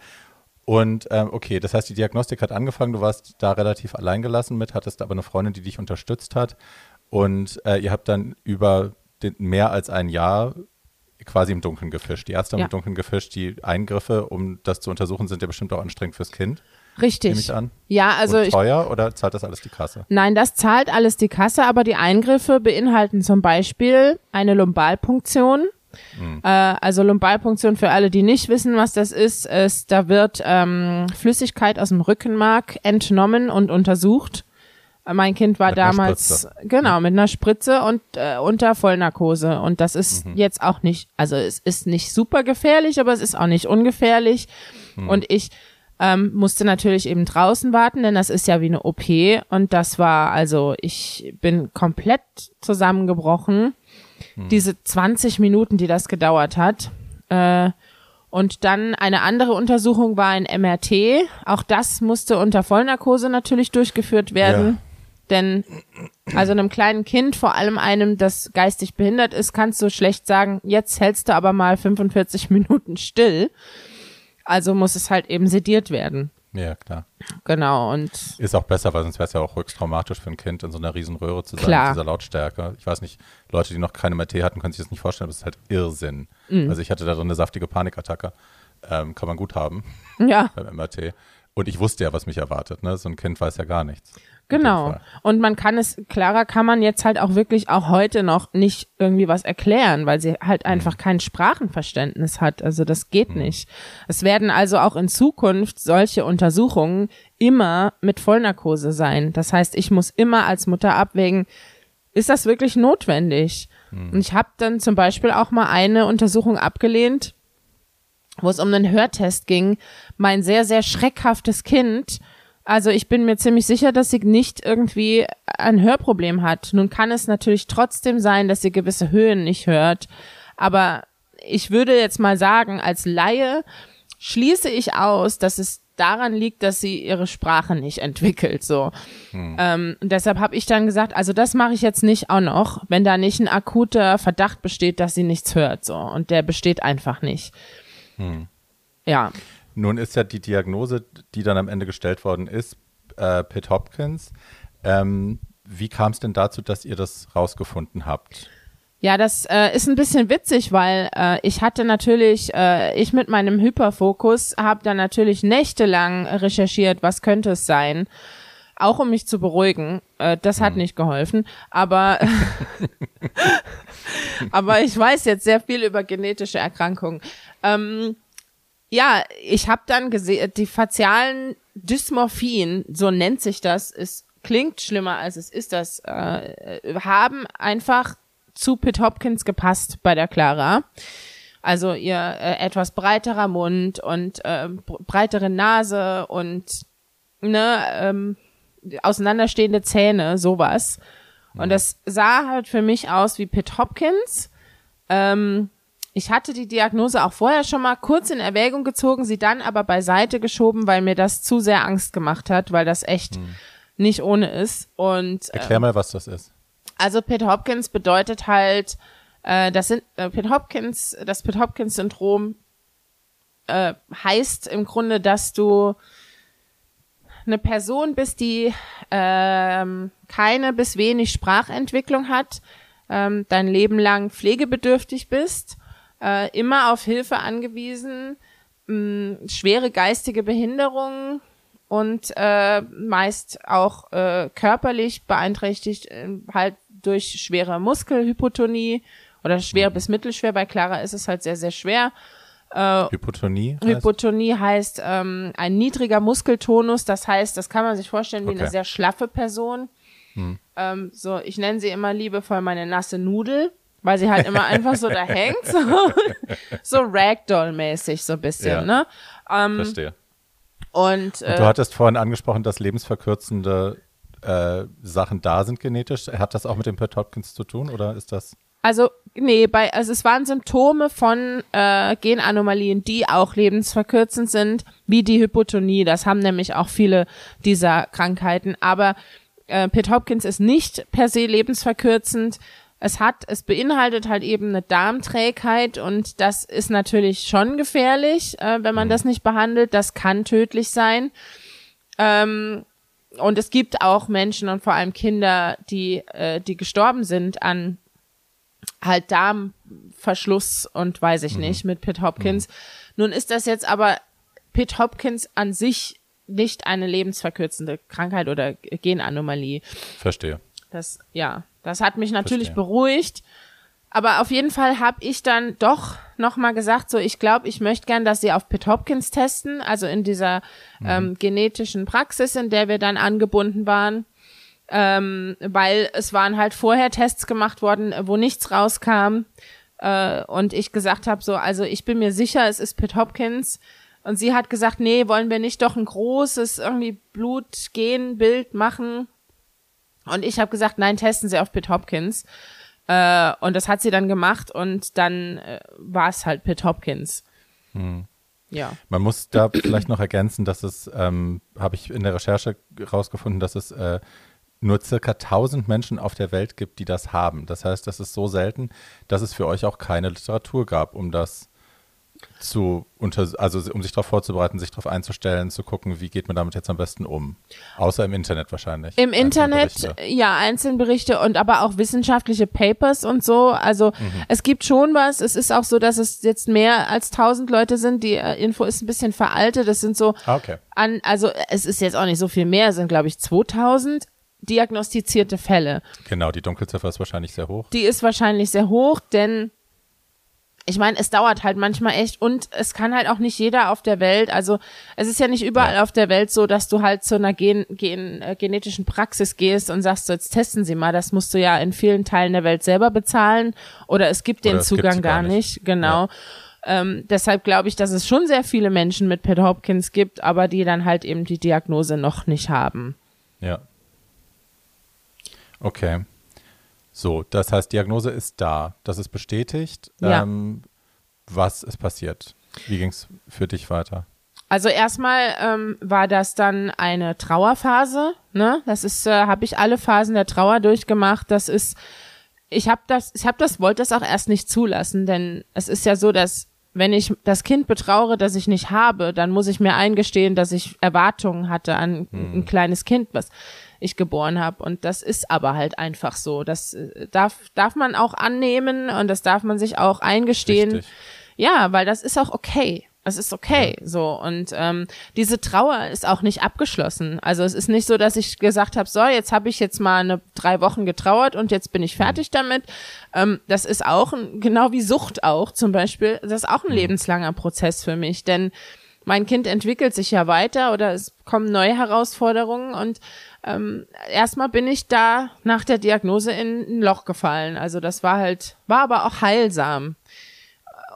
Und ähm, okay, das heißt, die Diagnostik hat angefangen, du warst da relativ alleingelassen mit, hattest aber eine Freundin, die dich unterstützt hat. Und äh, ihr habt dann über den, mehr als ein Jahr quasi im Dunkeln gefischt. Die Ärzte haben Ja. im Dunkeln gefischt. Die Eingriffe, um das zu untersuchen, sind ja bestimmt auch anstrengend fürs Kind, Richtig. nehme ich an. Ja, also Und ich, teuer oder zahlt das alles die Kasse? nein, das zahlt alles die Kasse, aber die Eingriffe beinhalten zum Beispiel eine Lumbalpunktion. Äh, also Lumbalpunktion für alle, die nicht wissen, was das ist, ist, da wird ähm, Flüssigkeit aus dem Rückenmark entnommen und untersucht. Mein Kind war damals genau mit einer Spritze und äh, unter Vollnarkose und das ist jetzt auch nicht, also es ist nicht super gefährlich, aber es ist auch nicht ungefährlich und ich ähm, musste natürlich eben draußen warten, denn das ist ja wie eine OP und das war also ich bin komplett zusammengebrochen diese 20 Minuten, die das gedauert hat. Äh, und dann eine andere Untersuchung war ein MRT. Auch das musste unter Vollnarkose natürlich durchgeführt werden. Ja. Denn also einem kleinen Kind, vor allem einem, das geistig behindert ist, kannst du schlecht sagen, jetzt hältst du aber mal 45 Minuten still. Also muss es halt eben sediert werden. Ja, klar. Genau. Und Ist auch besser, weil sonst wäre es ja auch höchst traumatisch für ein Kind, in so einer riesen Röhre zu sein, Klar. mit dieser Lautstärke. Ich weiß nicht, Leute, die noch keine MRT hatten, können sich das nicht vorstellen, aber es ist halt Irrsinn. Mhm. Also ich hatte da drin eine saftige Panikattacke. Ähm, kann man gut haben ja. beim MRT. Und ich wusste ja, was mich erwartet. Ne? So ein Kind weiß ja gar nichts. Genau. Und man kann es, klarer kann man jetzt halt auch wirklich auch heute noch nicht irgendwie was erklären, weil sie halt einfach kein Sprachenverständnis hat. Also das geht nicht. Es werden also auch in Zukunft solche Untersuchungen immer mit Vollnarkose sein. Das heißt, ich muss immer als Mutter abwägen, ist das wirklich notwendig? Und ich habe dann zum Beispiel auch mal eine Untersuchung abgelehnt, wo es um einen Hörtest ging. Mein sehr, sehr schreckhaftes Kind. Also ich bin mir ziemlich sicher, dass sie nicht irgendwie ein Hörproblem hat. Nun kann es natürlich trotzdem sein, dass sie gewisse Höhen nicht hört. Aber ich würde jetzt mal sagen, als Laie schließe ich aus, dass es daran liegt, dass sie ihre Sprache nicht entwickelt. So. Ähm, und deshalb habe ich dann gesagt, also das mache ich jetzt nicht auch noch, wenn da nicht ein akuter Verdacht besteht, dass sie nichts hört. So. Und der besteht einfach nicht. Ja. Nun ist ja die Diagnose, die dann am Ende gestellt worden ist, äh, Pitt Hopkins. Ähm, wie kam es denn dazu, dass ihr das rausgefunden habt? Ja, das äh, ist ein bisschen witzig, weil äh, ich hatte natürlich, äh, ich mit meinem Hyperfokus habe dann natürlich nächtelang recherchiert, was könnte es sein, auch um mich zu beruhigen. Äh, das hat nicht geholfen, aber aber ich weiß jetzt sehr viel über genetische Erkrankungen. Ähm, ja, ich habe dann gesehen, die facialen Dysmorphien, so nennt sich das, es klingt schlimmer als es ist, das äh, haben einfach zu Pitt Hopkins gepasst bei der Clara. Also ihr äh, etwas breiterer Mund und äh, breitere Nase und ne, ähm, auseinanderstehende Zähne, sowas. Und das sah halt für mich aus wie Pitt Hopkins. Ähm, ich hatte die Diagnose auch vorher schon mal kurz in Erwägung gezogen, sie dann aber beiseite geschoben, weil mir das zu sehr Angst gemacht hat, weil das echt nicht ohne ist. Und äh, Erklär mal, was das ist. also Pitt Hopkins bedeutet halt, äh, das sind äh, Pitt Hopkins, das Pitt Hopkins Syndrom äh, heißt im Grunde, dass du eine Person bist, die ähm, keine bis wenig Sprachentwicklung hat, ähm, dein Leben lang pflegebedürftig bist, äh, immer auf Hilfe angewiesen, mh, schwere geistige Behinderungen und äh, meist auch äh, körperlich beeinträchtigt, äh, halt durch schwere Muskelhypotonie oder schwer bis mittelschwer. Bei Clara ist es halt sehr, sehr schwer. Äh, Hypotonie? heißt- Hypotonie heißt ähm, ein niedriger Muskeltonus. Das heißt, das kann man sich vorstellen wie Okay. eine sehr schlaffe Person. Ähm, so, ich nenne sie immer liebevoll meine nasse Nudel, weil sie halt immer einfach so da hängt. So, so Ragdoll-mäßig so ein bisschen, Ja. ne? Ähm, Verstehe. und Und äh, du hattest vorhin angesprochen, dass lebensverkürzende äh, Sachen da sind genetisch. Hat das auch mit dem Pitt Hopkins zu tun oder ist das? Also, nee, bei, also es waren Symptome von äh, Genanomalien, die auch lebensverkürzend sind, wie die Hypotonie. Das haben nämlich auch viele dieser Krankheiten. Aber äh, Pitt Hopkins ist nicht per se lebensverkürzend. Es hat, es beinhaltet halt eben eine Darmträgheit und das ist natürlich schon gefährlich, äh, wenn man das nicht behandelt. Das kann tödlich sein. Ähm, und es gibt auch Menschen und vor allem Kinder, die, äh, die gestorben sind an halt Darmverschluss und weiß ich nicht mit Pitt Hopkins. Nun ist das jetzt aber Pitt Hopkins an sich nicht eine lebensverkürzende Krankheit oder Genanomalie. Verstehe. Das, ja, das hat mich natürlich Verstehe. beruhigt. Aber auf jeden Fall habe ich dann doch nochmal gesagt, so ich glaube, ich möchte gern, dass sie auf Pitt Hopkins testen, also in dieser ähm, genetischen Praxis, in der wir dann angebunden waren. Ähm, weil es waren halt vorher Tests gemacht worden, wo nichts rauskam. Äh, und ich gesagt habe, so, also ich bin mir sicher, es ist Pitt Hopkins. Und sie hat gesagt, nee, wollen wir nicht doch ein großes irgendwie Blutgenbild machen? Und ich habe gesagt, nein, testen Sie auf Pitt Hopkins. Äh, und das hat sie dann gemacht und dann äh, war es halt Pitt Hopkins. Ja. Man muss da vielleicht noch ergänzen, dass es, ähm, habe ich in der Recherche rausgefunden, dass es äh, nur circa 1000 Menschen auf der Welt gibt, die das haben. Das heißt, das ist so selten, dass es für euch auch keine Literatur gab, um das zu unter, also um sich darauf vorzubereiten, sich darauf einzustellen, zu gucken, wie geht man damit jetzt am besten um. Außer im Internet wahrscheinlich. Im Internet, Einzelberichte. ja, Einzelberichte und aber auch wissenschaftliche Papers und so. Also es gibt schon was. Es ist auch so, dass es jetzt mehr als 1000 Leute sind. Die äh, Info ist ein bisschen veraltet. Das sind so Ah, okay. an, also es ist jetzt auch nicht so viel mehr, es sind glaube ich 2000 diagnostizierte Fälle. Genau, die Dunkelziffer ist wahrscheinlich sehr hoch. Die ist wahrscheinlich sehr hoch, denn ich meine, es dauert halt manchmal echt und es kann halt auch nicht jeder auf der Welt, also es ist ja nicht überall Ja. auf der Welt so, dass du halt zu einer gen, gen, äh, genetischen Praxis gehst und sagst, so, jetzt testen Sie mal, das musst du ja in vielen Teilen der Welt selber bezahlen oder es gibt den Oder Zugang gar nicht. nicht, genau. Ähm, deshalb glaube ich, dass es schon sehr viele Menschen mit Pitt Hopkins gibt, aber die dann halt eben die Diagnose noch nicht haben. Ja. Okay. So, das heißt, Diagnose ist da. Das ist bestätigt. Ja. Ähm, was ist passiert? Wie ging es für dich weiter? Also erstmal ähm, war das dann eine Trauerphase. Ne, das ist, äh, habe ich alle Phasen der Trauer durchgemacht. Das ist, ich habe das, ich habe das, wollte das auch erst nicht zulassen, denn es ist ja so, dass wenn ich das Kind betraure, das ich nicht habe, dann muss ich mir eingestehen, dass ich Erwartungen hatte an ein kleines Kind, was ich geboren habe. Und das ist aber halt einfach so. Das äh, darf, darf man auch annehmen und das darf man sich auch eingestehen. Richtig. Ja, weil das ist auch okay. Es ist okay, so und ähm, diese Trauer ist auch nicht abgeschlossen. Also es ist nicht so, dass ich gesagt habe, so jetzt habe ich jetzt mal eine drei Wochen getrauert und jetzt bin ich fertig damit. Ähm, das ist auch ein, genau wie Sucht auch zum Beispiel. Das ist auch ein lebenslanger Prozess für mich, denn mein Kind entwickelt sich ja weiter oder es kommen neue Herausforderungen und ähm, erstmal bin ich da nach der Diagnose in ein Loch gefallen. Also das war halt, war aber auch heilsam.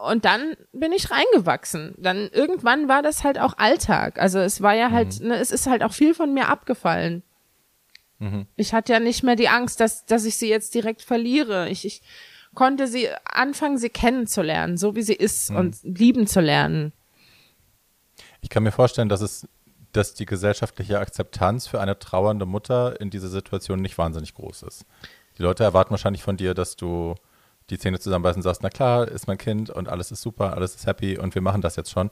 Und dann bin ich reingewachsen. Dann irgendwann war das halt auch Alltag. Also es war ja halt, ne, es ist halt auch viel von mir abgefallen. Ich hatte ja nicht mehr die Angst, dass, dass ich sie jetzt direkt verliere. Ich, ich konnte sie anfangen, sie kennenzulernen, so wie sie ist und lieben zu lernen. Ich kann mir vorstellen, dass es, dass die gesellschaftliche Akzeptanz für eine trauernde Mutter in dieser Situation nicht wahnsinnig groß ist. Die Leute erwarten wahrscheinlich von dir, dass du die Zähne zusammenbeißen und sagst, na klar, ist mein Kind und alles ist super, alles ist happy und wir machen das jetzt schon.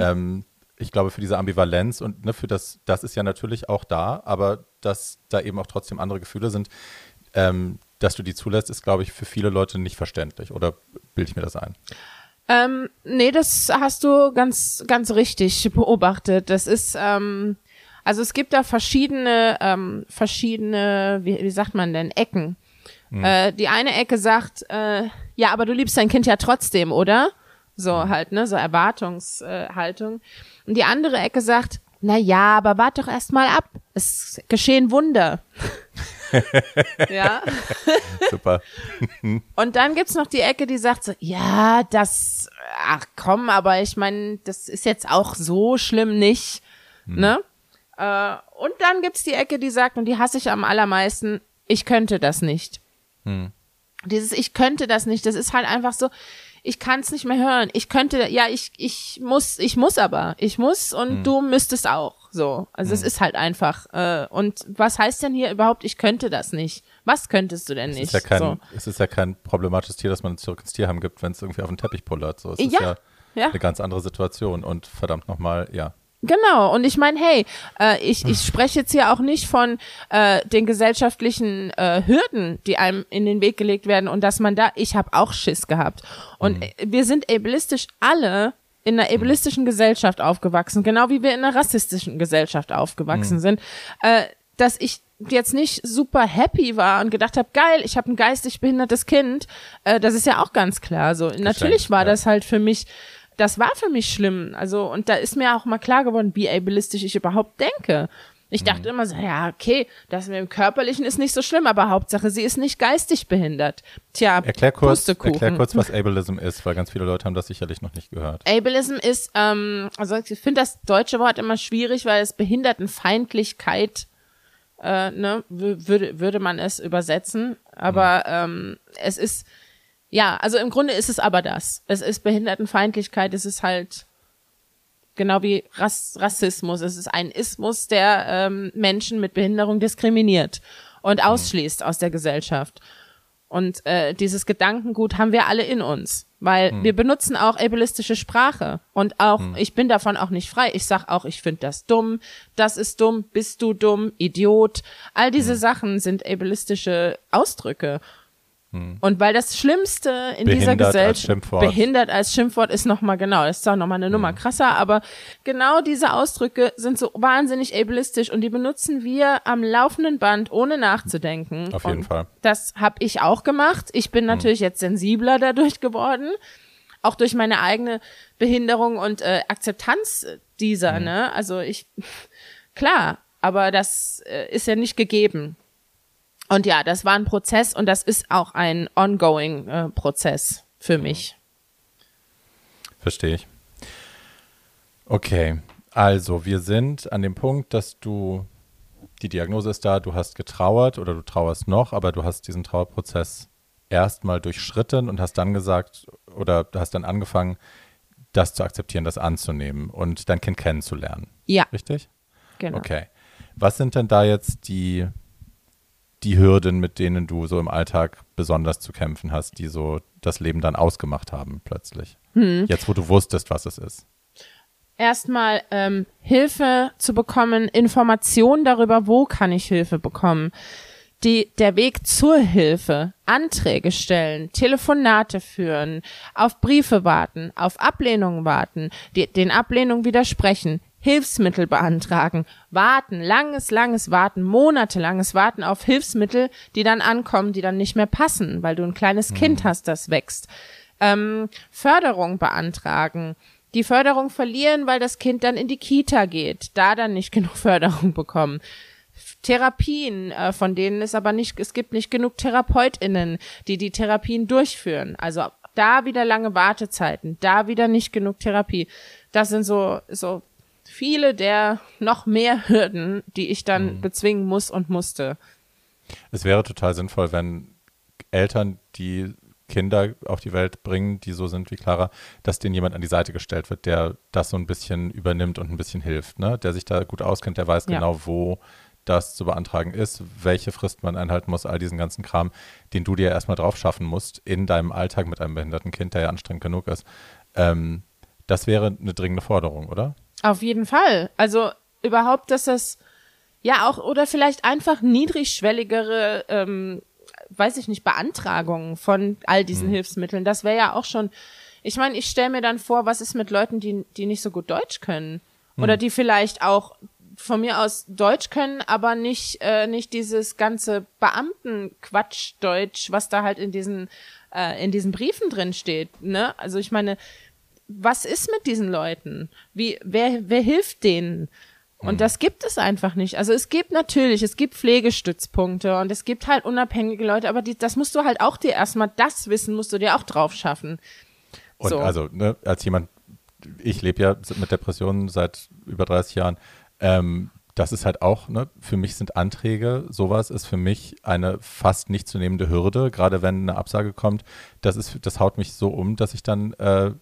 Ähm, ich glaube, für diese Ambivalenz und ne, für das, das ist ja natürlich auch da, aber dass da eben auch trotzdem andere Gefühle sind, ähm, dass du die zulässt, ist, glaube ich, für viele Leute nicht verständlich. Oder bilde ich mir das ein? Ähm, nee, das hast du ganz, ganz richtig beobachtet. Das ist, ähm, also es gibt da verschiedene, ähm, verschiedene, wie, wie sagt man denn, Ecken. Äh, die eine Ecke sagt, äh, ja, aber du liebst dein Kind ja trotzdem, oder? So halt, ne, so Erwartungshaltung. Und die andere Ecke sagt, na ja, aber wart doch erst mal ab. Es geschehen Wunder. ja. Super. Und dann gibt's noch die Ecke, die sagt so, ja, das, ach komm, aber ich meine, das ist jetzt auch so schlimm nicht, ne? Äh, und dann gibt's die Ecke, die sagt, und die hasse ich am allermeisten, ich könnte das nicht. Dieses Ich könnte das nicht, das ist halt einfach so, ich kann es nicht mehr hören. Ich könnte, ja, ich, ich muss, ich muss aber. Ich muss und du müsstest auch. So. Also es ist halt einfach. Äh, und was heißt denn hier überhaupt, ich könnte das nicht? Was könntest du denn Es nicht? ist, ja kein, so. es ist ja kein problematisches Tier, das man zurück ins Tierheim gibt, wenn es irgendwie auf den Teppich pullert. So, es ist Ja, ja, ja. eine ganz andere Situation. Und verdammt nochmal, ja. Genau, und ich meine, hey, äh, ich, ich spreche jetzt hier auch nicht von äh, den gesellschaftlichen äh, Hürden, die einem in den Weg gelegt werden und dass man da, ich habe auch Schiss gehabt. Und äh, wir sind ableistisch alle in einer ableistischen Gesellschaft aufgewachsen, genau wie wir in einer rassistischen Gesellschaft aufgewachsen sind, äh, dass ich jetzt nicht super happy war und gedacht habe, geil, ich habe ein geistig behindertes Kind, äh, das ist ja auch ganz klar so. Natürlich war ja. das halt für mich das war für mich schlimm. Also, und da ist mir auch mal klar geworden, wie ableistisch ich überhaupt denke. Ich dachte immer so, ja, okay, das mit dem Körperlichen ist nicht so schlimm, aber Hauptsache, sie ist nicht geistig behindert. Tja, Erklär kurz, erklär kurz, was Ableism ist, weil ganz viele Leute haben das sicherlich noch nicht gehört. Ableism ist, ähm, also ich finde das deutsche Wort immer schwierig, weil es Behindertenfeindlichkeit, äh, ne, wü- würde, würde man es übersetzen. Aber ähm, es ist, ja, also im Grunde ist es aber das. Es ist Behindertenfeindlichkeit, es ist halt genau wie Rass Rassismus. Es ist ein Ismus, der ähm, Menschen mit Behinderung diskriminiert und ausschließt aus der Gesellschaft. Und äh, dieses Gedankengut haben wir alle in uns, weil wir benutzen auch ableistische Sprache und auch ich bin davon auch nicht frei. Ich sag auch, ich finde das dumm, das ist dumm, bist du dumm, Idiot. All diese Sachen sind ableistische Ausdrücke. Und weil das Schlimmste in dieser Behindert als Gesellschaft Schimpfwort. behindert als Schimpfwort ist noch mal genau, das ist auch noch mal eine. Nummer krasser, aber genau diese Ausdrücke sind so wahnsinnig ableistisch und die benutzen wir am laufenden Band ohne nachzudenken. Auf jeden und Fall. Das habe ich auch gemacht. Ich bin natürlich jetzt sensibler dadurch geworden, auch durch meine eigene Behinderung und äh, Akzeptanz dieser, Mhm. ne? Also ich klar, aber das äh, ist ja nicht gegeben. Und ja, das war ein Prozess und das ist auch ein ongoing äh, Prozess für mich. Verstehe ich. Okay, also wir sind an dem Punkt, dass du, die Diagnose ist da, du hast getrauert oder du trauerst noch, aber du hast diesen Trauerprozess erstmal durchschritten und hast dann gesagt oder du hast dann angefangen, das zu akzeptieren, das anzunehmen und dein Kind kennenzulernen. Ja, Richtig? genau. Okay. Was sind denn da jetzt die, die Hürden, mit denen du so im Alltag besonders zu kämpfen hast, die so das Leben dann ausgemacht haben plötzlich? Hm. Jetzt, wo du wusstest, was es ist. Erstmal ähm, Hilfe zu bekommen, Informationen darüber, wo kann ich Hilfe bekommen. Die, der Weg zur Hilfe, Anträge stellen, Telefonate führen, auf Briefe warten, auf Ablehnungen warten, die, den Ablehnungen widersprechen, Hilfsmittel beantragen, warten, langes, langes Warten, monatelanges Warten auf Hilfsmittel, die dann ankommen, die dann nicht mehr passen, weil du ein kleines Kind hast, das wächst. Ähm, Förderung beantragen, die Förderung verlieren, weil das Kind dann in die Kita geht, da dann nicht genug Förderung bekommen. Therapien, äh, von denen es aber nicht, es gibt nicht genug TherapeutInnen, die die Therapien durchführen. Also da wieder lange Wartezeiten, da wieder nicht genug Therapie. Das sind so, so viele der noch mehr Hürden, die ich dann bezwingen muss und musste. Es wäre total sinnvoll, wenn Eltern, die Kinder auf die Welt bringen, die so sind wie Clara, dass denen jemand an die Seite gestellt wird, der das so ein bisschen übernimmt und ein bisschen hilft, ne? Der sich da gut auskennt, der weiß Ja. genau, wo das zu beantragen ist, welche Frist man einhalten muss, all diesen ganzen Kram, den du dir erstmal drauf schaffen musst in deinem Alltag mit einem behinderten Kind, der ja anstrengend genug ist. Ähm, das wäre eine dringende Forderung, oder? Auf jeden Fall. Also überhaupt, dass das ja auch oder vielleicht einfach niedrigschwelligere, ähm, weiß ich nicht, Beantragungen von all diesen Hilfsmitteln. Das wäre ja auch schon. Ich meine, ich stelle mir dann vor, was ist mit Leuten, die die nicht so gut Deutsch können oder die vielleicht auch von mir aus Deutsch können, aber nicht, äh, nicht dieses ganze Beamtenquatsch-Deutsch, was da halt in diesen, äh, in diesen Briefen drin steht. Ne? Also ich meine, was ist mit diesen Leuten? Wie, wer, wer hilft denen? Und das gibt es einfach nicht. Also es gibt natürlich, es gibt Pflegestützpunkte und es gibt halt unabhängige Leute, aber die, das musst du halt auch dir erstmal, das Wissen musst du dir auch drauf schaffen. Und So. also, ne, als jemand, ich lebe ja mit Depressionen seit über 30 Jahren, ähm, das ist halt auch, ne, für mich sind Anträge, sowas ist für mich eine fast nicht zu nehmende Hürde, gerade wenn eine Absage kommt. Das ist, das haut mich so um, dass ich dann äh,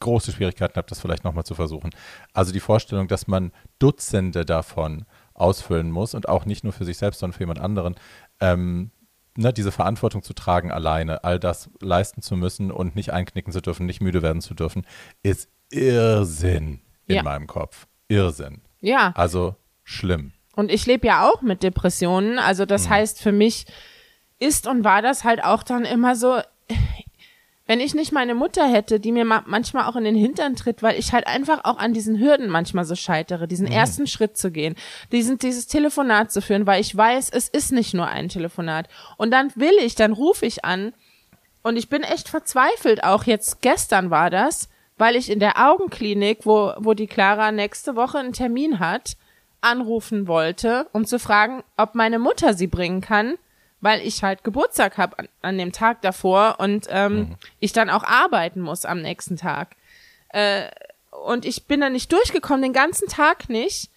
große Schwierigkeiten habe, das vielleicht nochmal zu versuchen. Also die Vorstellung, dass man Dutzende davon ausfüllen muss und auch nicht nur für sich selbst, sondern für jemand anderen, ähm, ne, diese Verantwortung zu tragen alleine, all das leisten zu müssen und nicht einknicken zu dürfen, nicht müde werden zu dürfen, ist Irrsinn in Ja. meinem Kopf. Irrsinn. Ja. Also schlimm. Und ich lebe ja auch mit Depressionen. Also das heißt, für mich ist und war das halt auch dann immer so, wenn ich nicht meine Mutter hätte, die mir ma manchmal auch in den Hintern tritt, weil ich halt einfach auch an diesen Hürden manchmal so scheitere, diesen ersten Schritt zu gehen, diesen, dieses Telefonat zu führen, weil ich weiß, es ist nicht nur ein Telefonat. Und dann will ich, dann rufe ich an und ich bin echt verzweifelt auch. Jetzt gestern war das, weil ich in der Augenklinik, wo, wo die Clara nächste Woche einen Termin hat, anrufen wollte, um zu fragen, ob meine Mutter sie bringen kann, weil ich halt Geburtstag habe an, an dem Tag davor und ähm, ich dann auch arbeiten muss am nächsten Tag. Äh, und ich bin dann nicht durchgekommen, den ganzen Tag nicht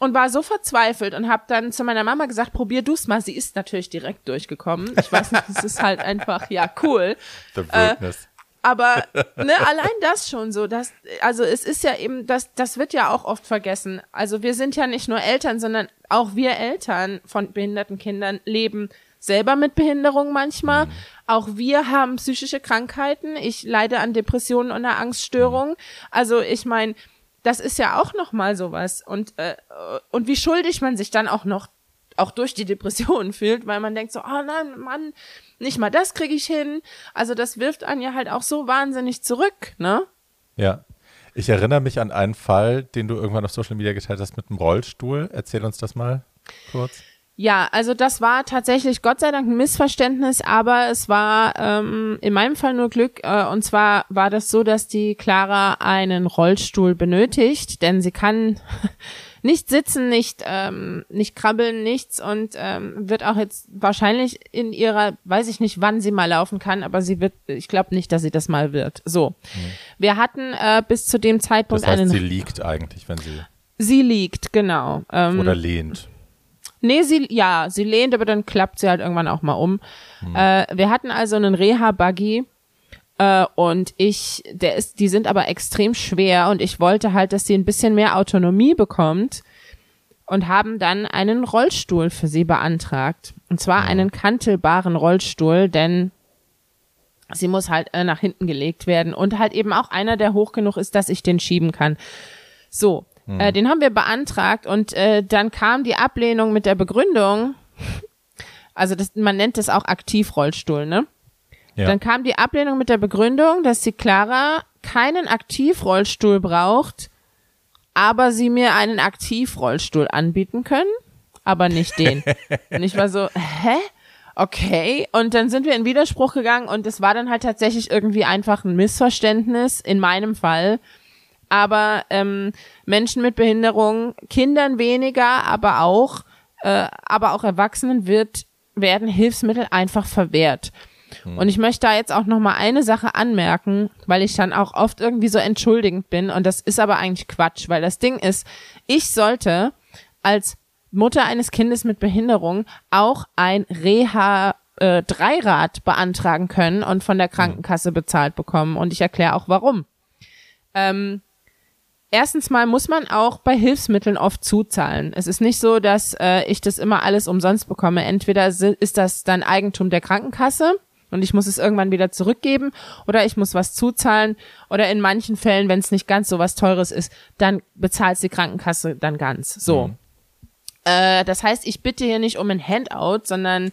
und war so verzweifelt und habe dann zu meiner Mama gesagt, probier du's mal. Sie ist natürlich direkt durchgekommen. Ich weiß nicht, es ist halt einfach, ja, cool. The Weirdness. Aber ne, allein das schon so, dass, also es ist ja eben, das, das wird ja auch oft vergessen. Also wir sind ja nicht nur Eltern, sondern auch wir Eltern von behinderten Kindern leben selber mit Behinderung manchmal. Auch wir haben psychische Krankheiten. Ich leide an Depressionen und einer Angststörung. Also ich meine, das ist ja auch noch mal sowas. Und äh, und wie schuldig man sich dann auch noch auch durch die Depression fühlt, weil man denkt so, oh nein, Mann, nicht mal das kriege ich hin. Also das wirft einen ja halt auch so wahnsinnig zurück, ne? Ja. Ich erinnere mich an einen Fall, den du irgendwann auf Social Media geteilt hast mit einem Rollstuhl. Erzähl uns das mal kurz. Ja, also das war tatsächlich Gott sei Dank ein Missverständnis, aber es war ähm, in meinem Fall nur Glück. Äh, und zwar war das so, dass die Clara einen Rollstuhl benötigt, denn sie kann nicht sitzen, nicht ähm, nicht krabbeln, nichts und ähm, wird auch jetzt wahrscheinlich in ihrer, weiß ich nicht, wann sie mal laufen kann, aber sie wird, ich glaube nicht, dass sie das mal wird. So, wir hatten äh, bis zu dem Zeitpunkt Das heißt, einen. sie liegt eigentlich, wenn sie sie liegt, genau. Ähm, oder lehnt. Nee, sie, ja, sie lehnt, aber dann klappt sie halt irgendwann auch mal um. Äh, wir hatten also einen Reha-Buggy äh, und ich, der ist, die sind aber extrem schwer und ich wollte halt, dass sie ein bisschen mehr Autonomie bekommt und haben dann einen Rollstuhl für sie beantragt. Und zwar einen kantelbaren Rollstuhl, denn sie muss halt äh, nach hinten gelegt werden und halt eben auch einer, der hoch genug ist, dass ich den schieben kann. So, äh, den haben wir beantragt und äh, dann kam die Ablehnung mit der Begründung, also das, man nennt das auch Aktivrollstuhl, ne? Ja. Dann kam die Ablehnung mit der Begründung, dass die Clara keinen Aktivrollstuhl braucht, aber sie mir einen Aktivrollstuhl anbieten können, aber nicht den. und ich war so, hä? Okay. Und dann sind wir in Widerspruch gegangen und es war dann halt tatsächlich irgendwie einfach ein Missverständnis in meinem Fall. Aber ähm, Menschen mit Behinderung, Kindern weniger, aber auch, äh, aber auch Erwachsenen wird werden Hilfsmittel einfach verwehrt. Und ich möchte da jetzt auch noch mal eine Sache anmerken, weil ich dann auch oft irgendwie so entschuldigend bin und das ist aber eigentlich Quatsch, weil das Ding ist, ich sollte als Mutter eines Kindes mit Behinderung auch ein Reha äh, Dreirad beantragen können und von der Krankenkasse bezahlt bekommen und ich erkläre auch warum. Ähm, Erstens mal muss man auch bei Hilfsmitteln oft zuzahlen. Es ist nicht so, dass äh, ich das immer alles umsonst bekomme. Entweder ist das dann Eigentum der Krankenkasse und ich muss es irgendwann wieder zurückgeben oder ich muss was zuzahlen oder in manchen Fällen, wenn es nicht ganz so was Teures ist, dann bezahlt die Krankenkasse dann ganz. So. Äh, das heißt, ich bitte hier nicht um ein Handout, sondern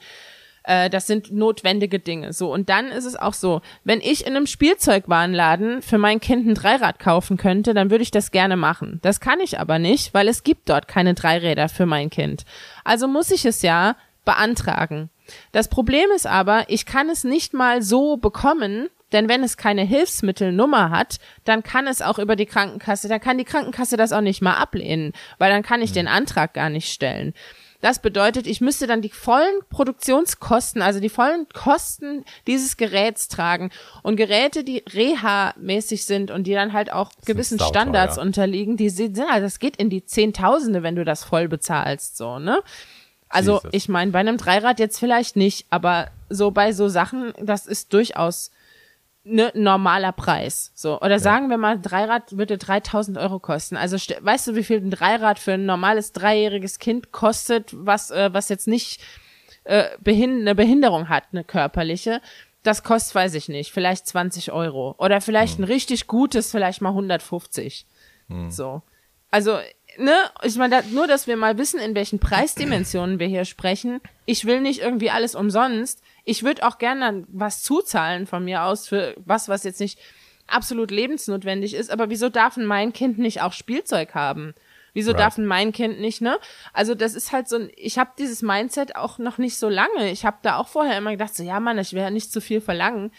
Äh, das sind notwendige Dinge. So, und dann ist es auch so, wenn ich in einem Spielzeugwarenladen für mein Kind ein Dreirad kaufen könnte, dann würde ich das gerne machen. Das kann ich aber nicht, weil es gibt dort keine Dreiräder für mein Kind. Also muss ich es ja beantragen. Das Problem ist aber, ich kann es nicht mal so bekommen, denn wenn es keine Hilfsmittelnummer hat, dann kann es auch über die Krankenkasse, dann kann die Krankenkasse das auch nicht mal ablehnen, weil dann kann ich den Antrag gar nicht stellen. Das bedeutet, ich müsste dann die vollen Produktionskosten, also die vollen Kosten dieses Geräts tragen. Und Geräte, die reha-mäßig sind und die dann halt auch gewissen Standards unterliegen, die sind, also das geht in die Zehntausende, wenn du das voll bezahlst, so, ne? Also, ich meine, bei einem Dreirad jetzt vielleicht nicht, aber so bei so Sachen, das ist durchaus ne, normaler Preis. So. Oder ja. sagen wir mal, Dreirad würde 3000 Euro kosten. Also, weißt du, wie viel ein Dreirad für ein normales dreijähriges Kind kostet, was, äh, was jetzt nicht äh, behind eine Behinderung hat, eine körperliche? Das kostet, weiß ich nicht, vielleicht 20 Euro. Oder vielleicht hm. ein richtig gutes, vielleicht mal 150. Hm. So. Also, ne, ich meine, da, nur, dass wir mal wissen, in welchen Preisdimensionen wir hier sprechen. Ich will nicht irgendwie alles umsonst. Ich würde auch gerne was zuzahlen von mir aus für was, was jetzt nicht absolut lebensnotwendig ist. Aber wieso darf mein Kind nicht auch Spielzeug haben? Wieso right. darf mein Kind nicht, ne? Also das ist halt so ein, ich habe dieses Mindset auch noch nicht so lange. Ich habe da auch vorher immer gedacht, so ja Mann, ich werde nicht zu viel verlangen.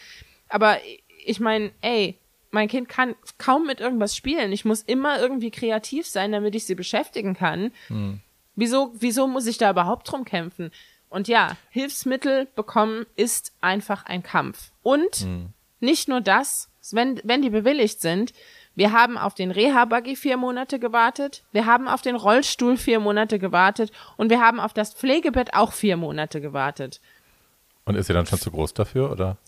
Aber ich meine, ey, mein Kind kann kaum mit irgendwas spielen. Ich muss immer irgendwie kreativ sein, damit ich sie beschäftigen kann. Hm. Wieso, wieso muss ich da überhaupt drum kämpfen? Und ja, Hilfsmittel bekommen ist einfach ein Kampf. Und hm. nicht nur das, wenn, wenn die bewilligt sind, wir haben auf den Reha-Buggy vier Monate gewartet, wir haben auf den Rollstuhl vier Monate gewartet und wir haben auf das Pflegebett auch vier Monate gewartet. Und ist sie dann schon zu groß dafür, oder?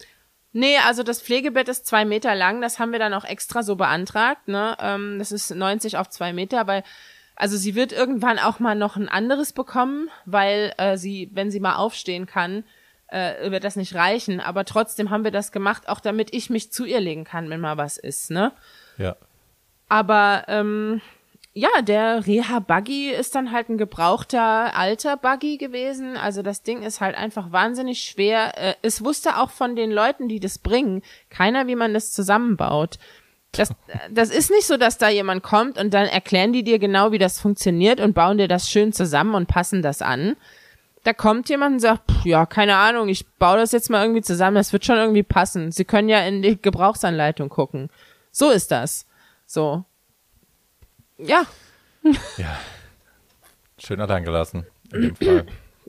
Nee, also das Pflegebett ist zwei Meter lang, das haben wir dann auch extra so beantragt, ne? Ähm, das ist 90 auf zwei Meter, weil, also sie wird irgendwann auch mal noch ein anderes bekommen, weil äh, sie, wenn sie mal aufstehen kann, äh, wird das nicht reichen. Aber trotzdem haben wir das gemacht, auch damit ich mich zu ihr legen kann, wenn mal was ist, ne? Ja. Aber ähm, ja, der Reha-Buggy ist dann halt ein gebrauchter alter Buggy gewesen. Also das Ding ist halt einfach wahnsinnig schwer. Äh, es wusste auch von den Leuten, die das bringen, keiner, wie man das zusammenbaut. Das, das ist nicht so, dass da jemand kommt und dann erklären die dir genau, wie das funktioniert und bauen dir das schön zusammen und passen das an. Da kommt jemand und sagt, pff, ja, keine Ahnung, ich baue das jetzt mal irgendwie zusammen, das wird schon irgendwie passen. Sie können ja in die Gebrauchsanleitung gucken. So ist das. So. Ja. Ja. Schön allein gelassen, in dem Fall.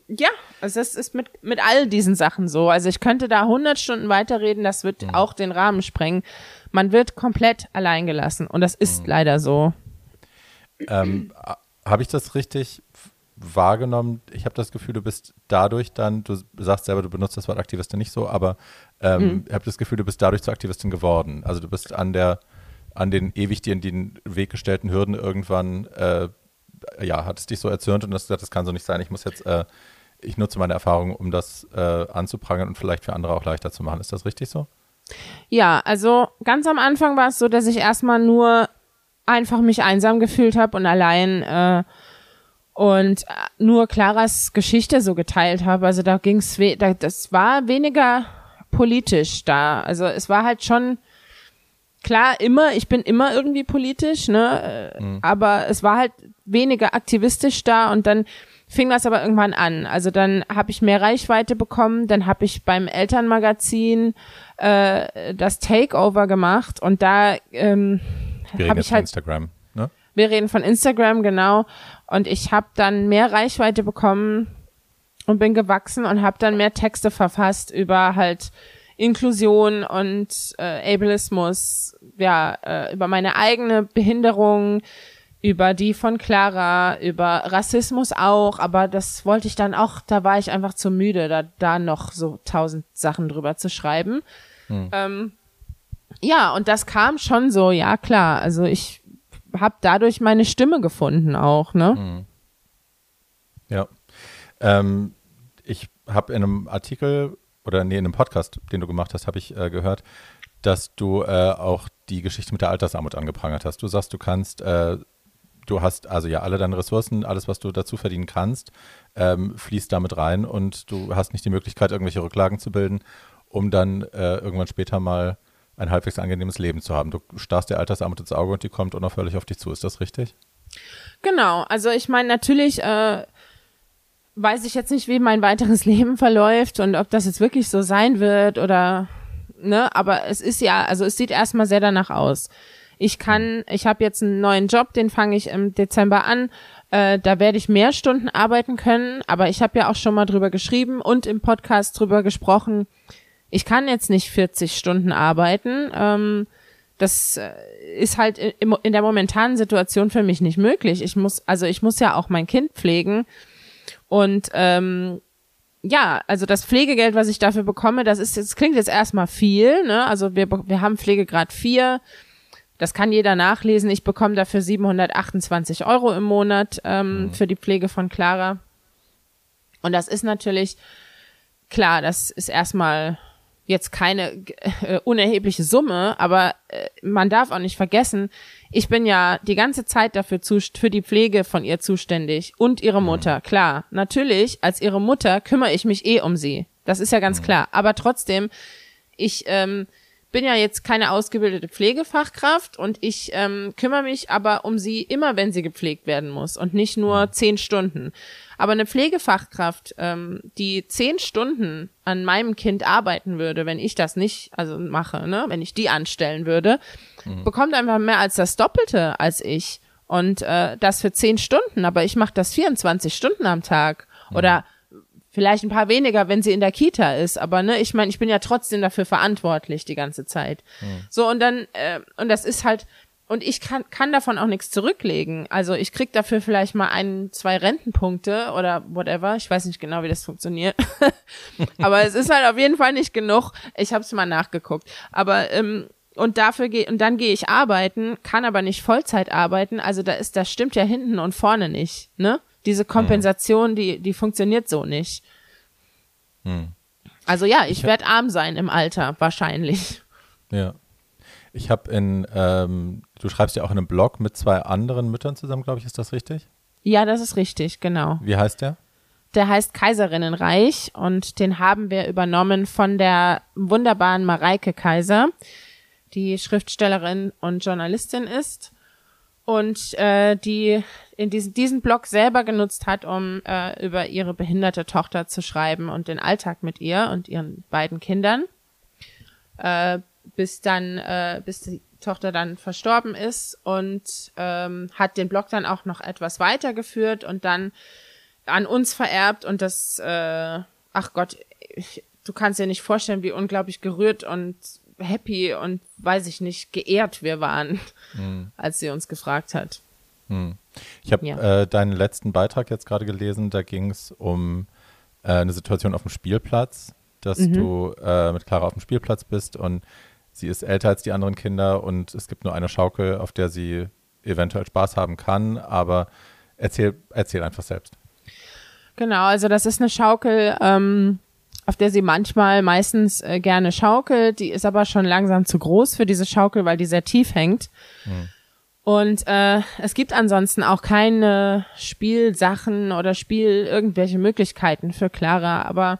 Ja, also das ist mit, mit all diesen Sachen so. Also ich könnte da 100 Stunden weiterreden, das wird mhm. auch den Rahmen sprengen. Man wird komplett allein gelassen und das ist mhm. leider so. Ähm, habe ich das richtig wahrgenommen? Ich habe das Gefühl, du bist dadurch dann, du sagst selber, du benutzt das Wort Aktivistin nicht so, aber ähm, mhm. ich habe das Gefühl, du bist dadurch zur Aktivistin geworden. Also du bist an der an den ewig dir in den Weg gestellten Hürden irgendwann, äh, ja, hat es dich so erzürnt und das, das kann so nicht sein. Ich muss jetzt, äh, ich nutze meine Erfahrung, um das äh, anzuprangern und vielleicht für andere auch leichter zu machen. Ist das richtig so? Ja, also ganz am Anfang war es so, dass ich erstmal nur einfach mich einsam gefühlt habe und allein äh, und äh, nur Claras Geschichte so geteilt habe. Also da ging es, da, das war weniger politisch da. Also es war halt schon klar, immer, ich bin immer irgendwie politisch, ne? Mhm. Aber es war halt weniger aktivistisch da und dann fing das aber irgendwann an. Also dann habe ich mehr Reichweite bekommen, dann habe ich beim Elternmagazin äh, das Takeover gemacht und da ähm, habe ich halt Instagram, ne? Wir reden von Instagram genau und ich habe dann mehr Reichweite bekommen und bin gewachsen und habe dann mehr Texte verfasst über halt Inklusion und äh, Ableismus, ja, äh, über meine eigene Behinderung, über die von Clara, über Rassismus auch, aber das wollte ich dann auch, da war ich einfach zu müde, da, da noch so tausend Sachen drüber zu schreiben. Hm. Ähm, ja, und das kam schon so, ja klar, also ich habe dadurch meine Stimme gefunden auch, ne? Hm. Ja. Ähm, ich habe in einem Artikel oder nee, in einem Podcast, den du gemacht hast, habe ich äh, gehört, dass du äh, auch die Geschichte mit der Altersarmut angeprangert hast. Du sagst, du kannst äh, du hast also ja alle deine Ressourcen, alles, was du dazu verdienen kannst, ähm, fließt damit rein und du hast nicht die Möglichkeit, irgendwelche Rücklagen zu bilden, um dann äh, irgendwann später mal ein halbwegs angenehmes Leben zu haben. Du starrst der Altersarmut ins Auge und die kommt unaufhörlich auf dich zu. Ist das richtig? Genau. Also ich meine, natürlich äh, weiß ich jetzt nicht, wie mein weiteres Leben verläuft und ob das jetzt wirklich so sein wird oder ne, aber es ist ja, also es sieht erstmal sehr danach aus. Ich kann, ich habe jetzt einen neuen Job, den fange ich im Dezember an. Äh, da werde ich mehr Stunden arbeiten können, aber ich habe ja auch schon mal drüber geschrieben und im Podcast drüber gesprochen. Ich kann jetzt nicht 40 Stunden arbeiten. Ähm, das äh, ist halt in, in der momentanen Situation für mich nicht möglich. Ich muss, also ich muss ja auch mein Kind pflegen und ähm, ja, also das Pflegegeld, was ich dafür bekomme, das ist, das klingt jetzt erstmal viel, ne? Also wir, wir haben Pflegegrad 4 das kann jeder nachlesen. Ich bekomme dafür 728 Euro im Monat ähm, mhm. für die Pflege von Clara. Und das ist natürlich, klar, das ist erstmal jetzt keine äh, unerhebliche Summe, aber äh, man darf auch nicht vergessen, ich bin ja die ganze Zeit dafür zu, für die Pflege von ihr zuständig und ihre mhm. Mutter. Klar, natürlich, als ihre Mutter kümmere ich mich eh um sie. Das ist ja ganz mhm. klar. Aber trotzdem, ich ähm, bin ja jetzt keine ausgebildete Pflegefachkraft und ich ähm, kümmere mich aber um sie immer, wenn sie gepflegt werden muss und nicht nur mhm. zehn Stunden. Aber eine Pflegefachkraft, ähm, die zehn Stunden an meinem Kind arbeiten würde, wenn ich das nicht, also mache, ne, wenn ich die anstellen würde, mhm. bekommt einfach mehr als das Doppelte als ich. Und äh, das für zehn Stunden, aber ich mache das 24 Stunden am Tag. Mhm. Oder Vielleicht ein paar weniger, wenn sie in der Kita ist, aber ne, ich meine, ich bin ja trotzdem dafür verantwortlich die ganze Zeit. Mhm. So und dann äh, und das ist halt und ich kann kann davon auch nichts zurücklegen. Also ich krieg dafür vielleicht mal ein, zwei Rentenpunkte oder whatever. Ich weiß nicht genau, wie das funktioniert, aber es ist halt auf jeden Fall nicht genug. Ich habe es mal nachgeguckt, aber ähm, und dafür gehe und dann gehe ich arbeiten, kann aber nicht Vollzeit arbeiten. Also da ist, das stimmt ja hinten und vorne nicht, ne? Diese Kompensation, die, die funktioniert so nicht. Hm. Also ja, ich, ich werde arm sein im Alter, wahrscheinlich. Ja. Ich habe in, ähm, du schreibst ja auch in einem Blog mit zwei anderen Müttern zusammen, glaube ich, ist das richtig? Ja, das ist richtig, genau. Wie heißt der? Der heißt Kaiserinnenreich und den haben wir übernommen von der wunderbaren Mareike Kaiser, die Schriftstellerin und Journalistin ist und äh, die in diesen, diesen Blog selber genutzt hat, um äh, über ihre behinderte Tochter zu schreiben und den Alltag mit ihr und ihren beiden Kindern, äh, bis dann, äh, bis die Tochter dann verstorben ist und ähm, hat den Blog dann auch noch etwas weitergeführt und dann an uns vererbt und das, äh, ach Gott, ich, du kannst dir nicht vorstellen, wie unglaublich gerührt und happy und weiß ich nicht, geehrt wir waren, mhm. als sie uns gefragt hat. Mhm. Ich habe ja. äh, deinen letzten Beitrag jetzt gerade gelesen, da ging es um äh, eine Situation auf dem Spielplatz, dass mhm. du äh, mit Clara auf dem Spielplatz bist und sie ist älter als die anderen Kinder und es gibt nur eine Schaukel, auf der sie eventuell Spaß haben kann, aber erzähl, erzähl einfach selbst. Genau, also das ist eine Schaukel, ähm, auf der sie manchmal meistens äh, gerne schaukelt. Die ist aber schon langsam zu groß für diese Schaukel, weil die sehr tief hängt. Mhm. Und äh, es gibt ansonsten auch keine Spielsachen oder Spiel irgendwelche Möglichkeiten für Clara, aber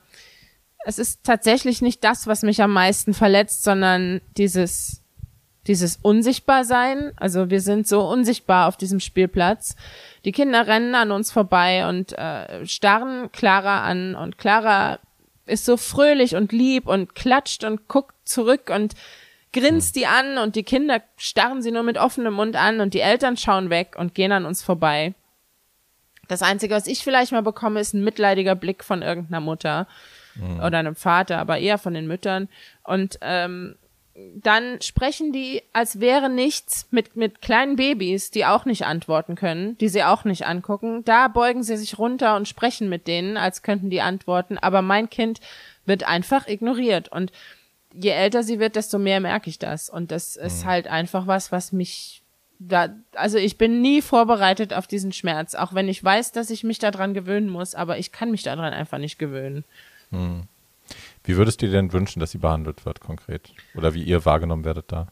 es ist tatsächlich nicht das, was mich am meisten verletzt, sondern dieses dieses Unsichtbarsein. Also wir sind so unsichtbar auf diesem Spielplatz. Die Kinder rennen an uns vorbei und äh, starren Clara an und Clara ist so fröhlich und lieb und klatscht und guckt zurück und grinst die an und die Kinder starren sie nur mit offenem Mund an und die Eltern schauen weg und gehen an uns vorbei. Das Einzige, was ich vielleicht mal bekomme, ist ein mitleidiger Blick von irgendeiner Mutter mhm. oder einem Vater, aber eher von den Müttern. Und ähm, dann sprechen die, als wäre nichts, mit, mit kleinen Babys, die auch nicht antworten können, die sie auch nicht angucken. Da beugen sie sich runter und sprechen mit denen, als könnten die antworten. Aber mein Kind wird einfach ignoriert. Und je älter sie wird, desto mehr merke ich das. Und das ist mhm. halt einfach was, was mich da, also ich bin nie vorbereitet auf diesen Schmerz, auch wenn ich weiß, dass ich mich daran gewöhnen muss, aber ich kann mich daran einfach nicht gewöhnen. Mhm. Wie würdest du dir denn wünschen, dass sie behandelt wird konkret? Oder wie ihr wahrgenommen werdet da?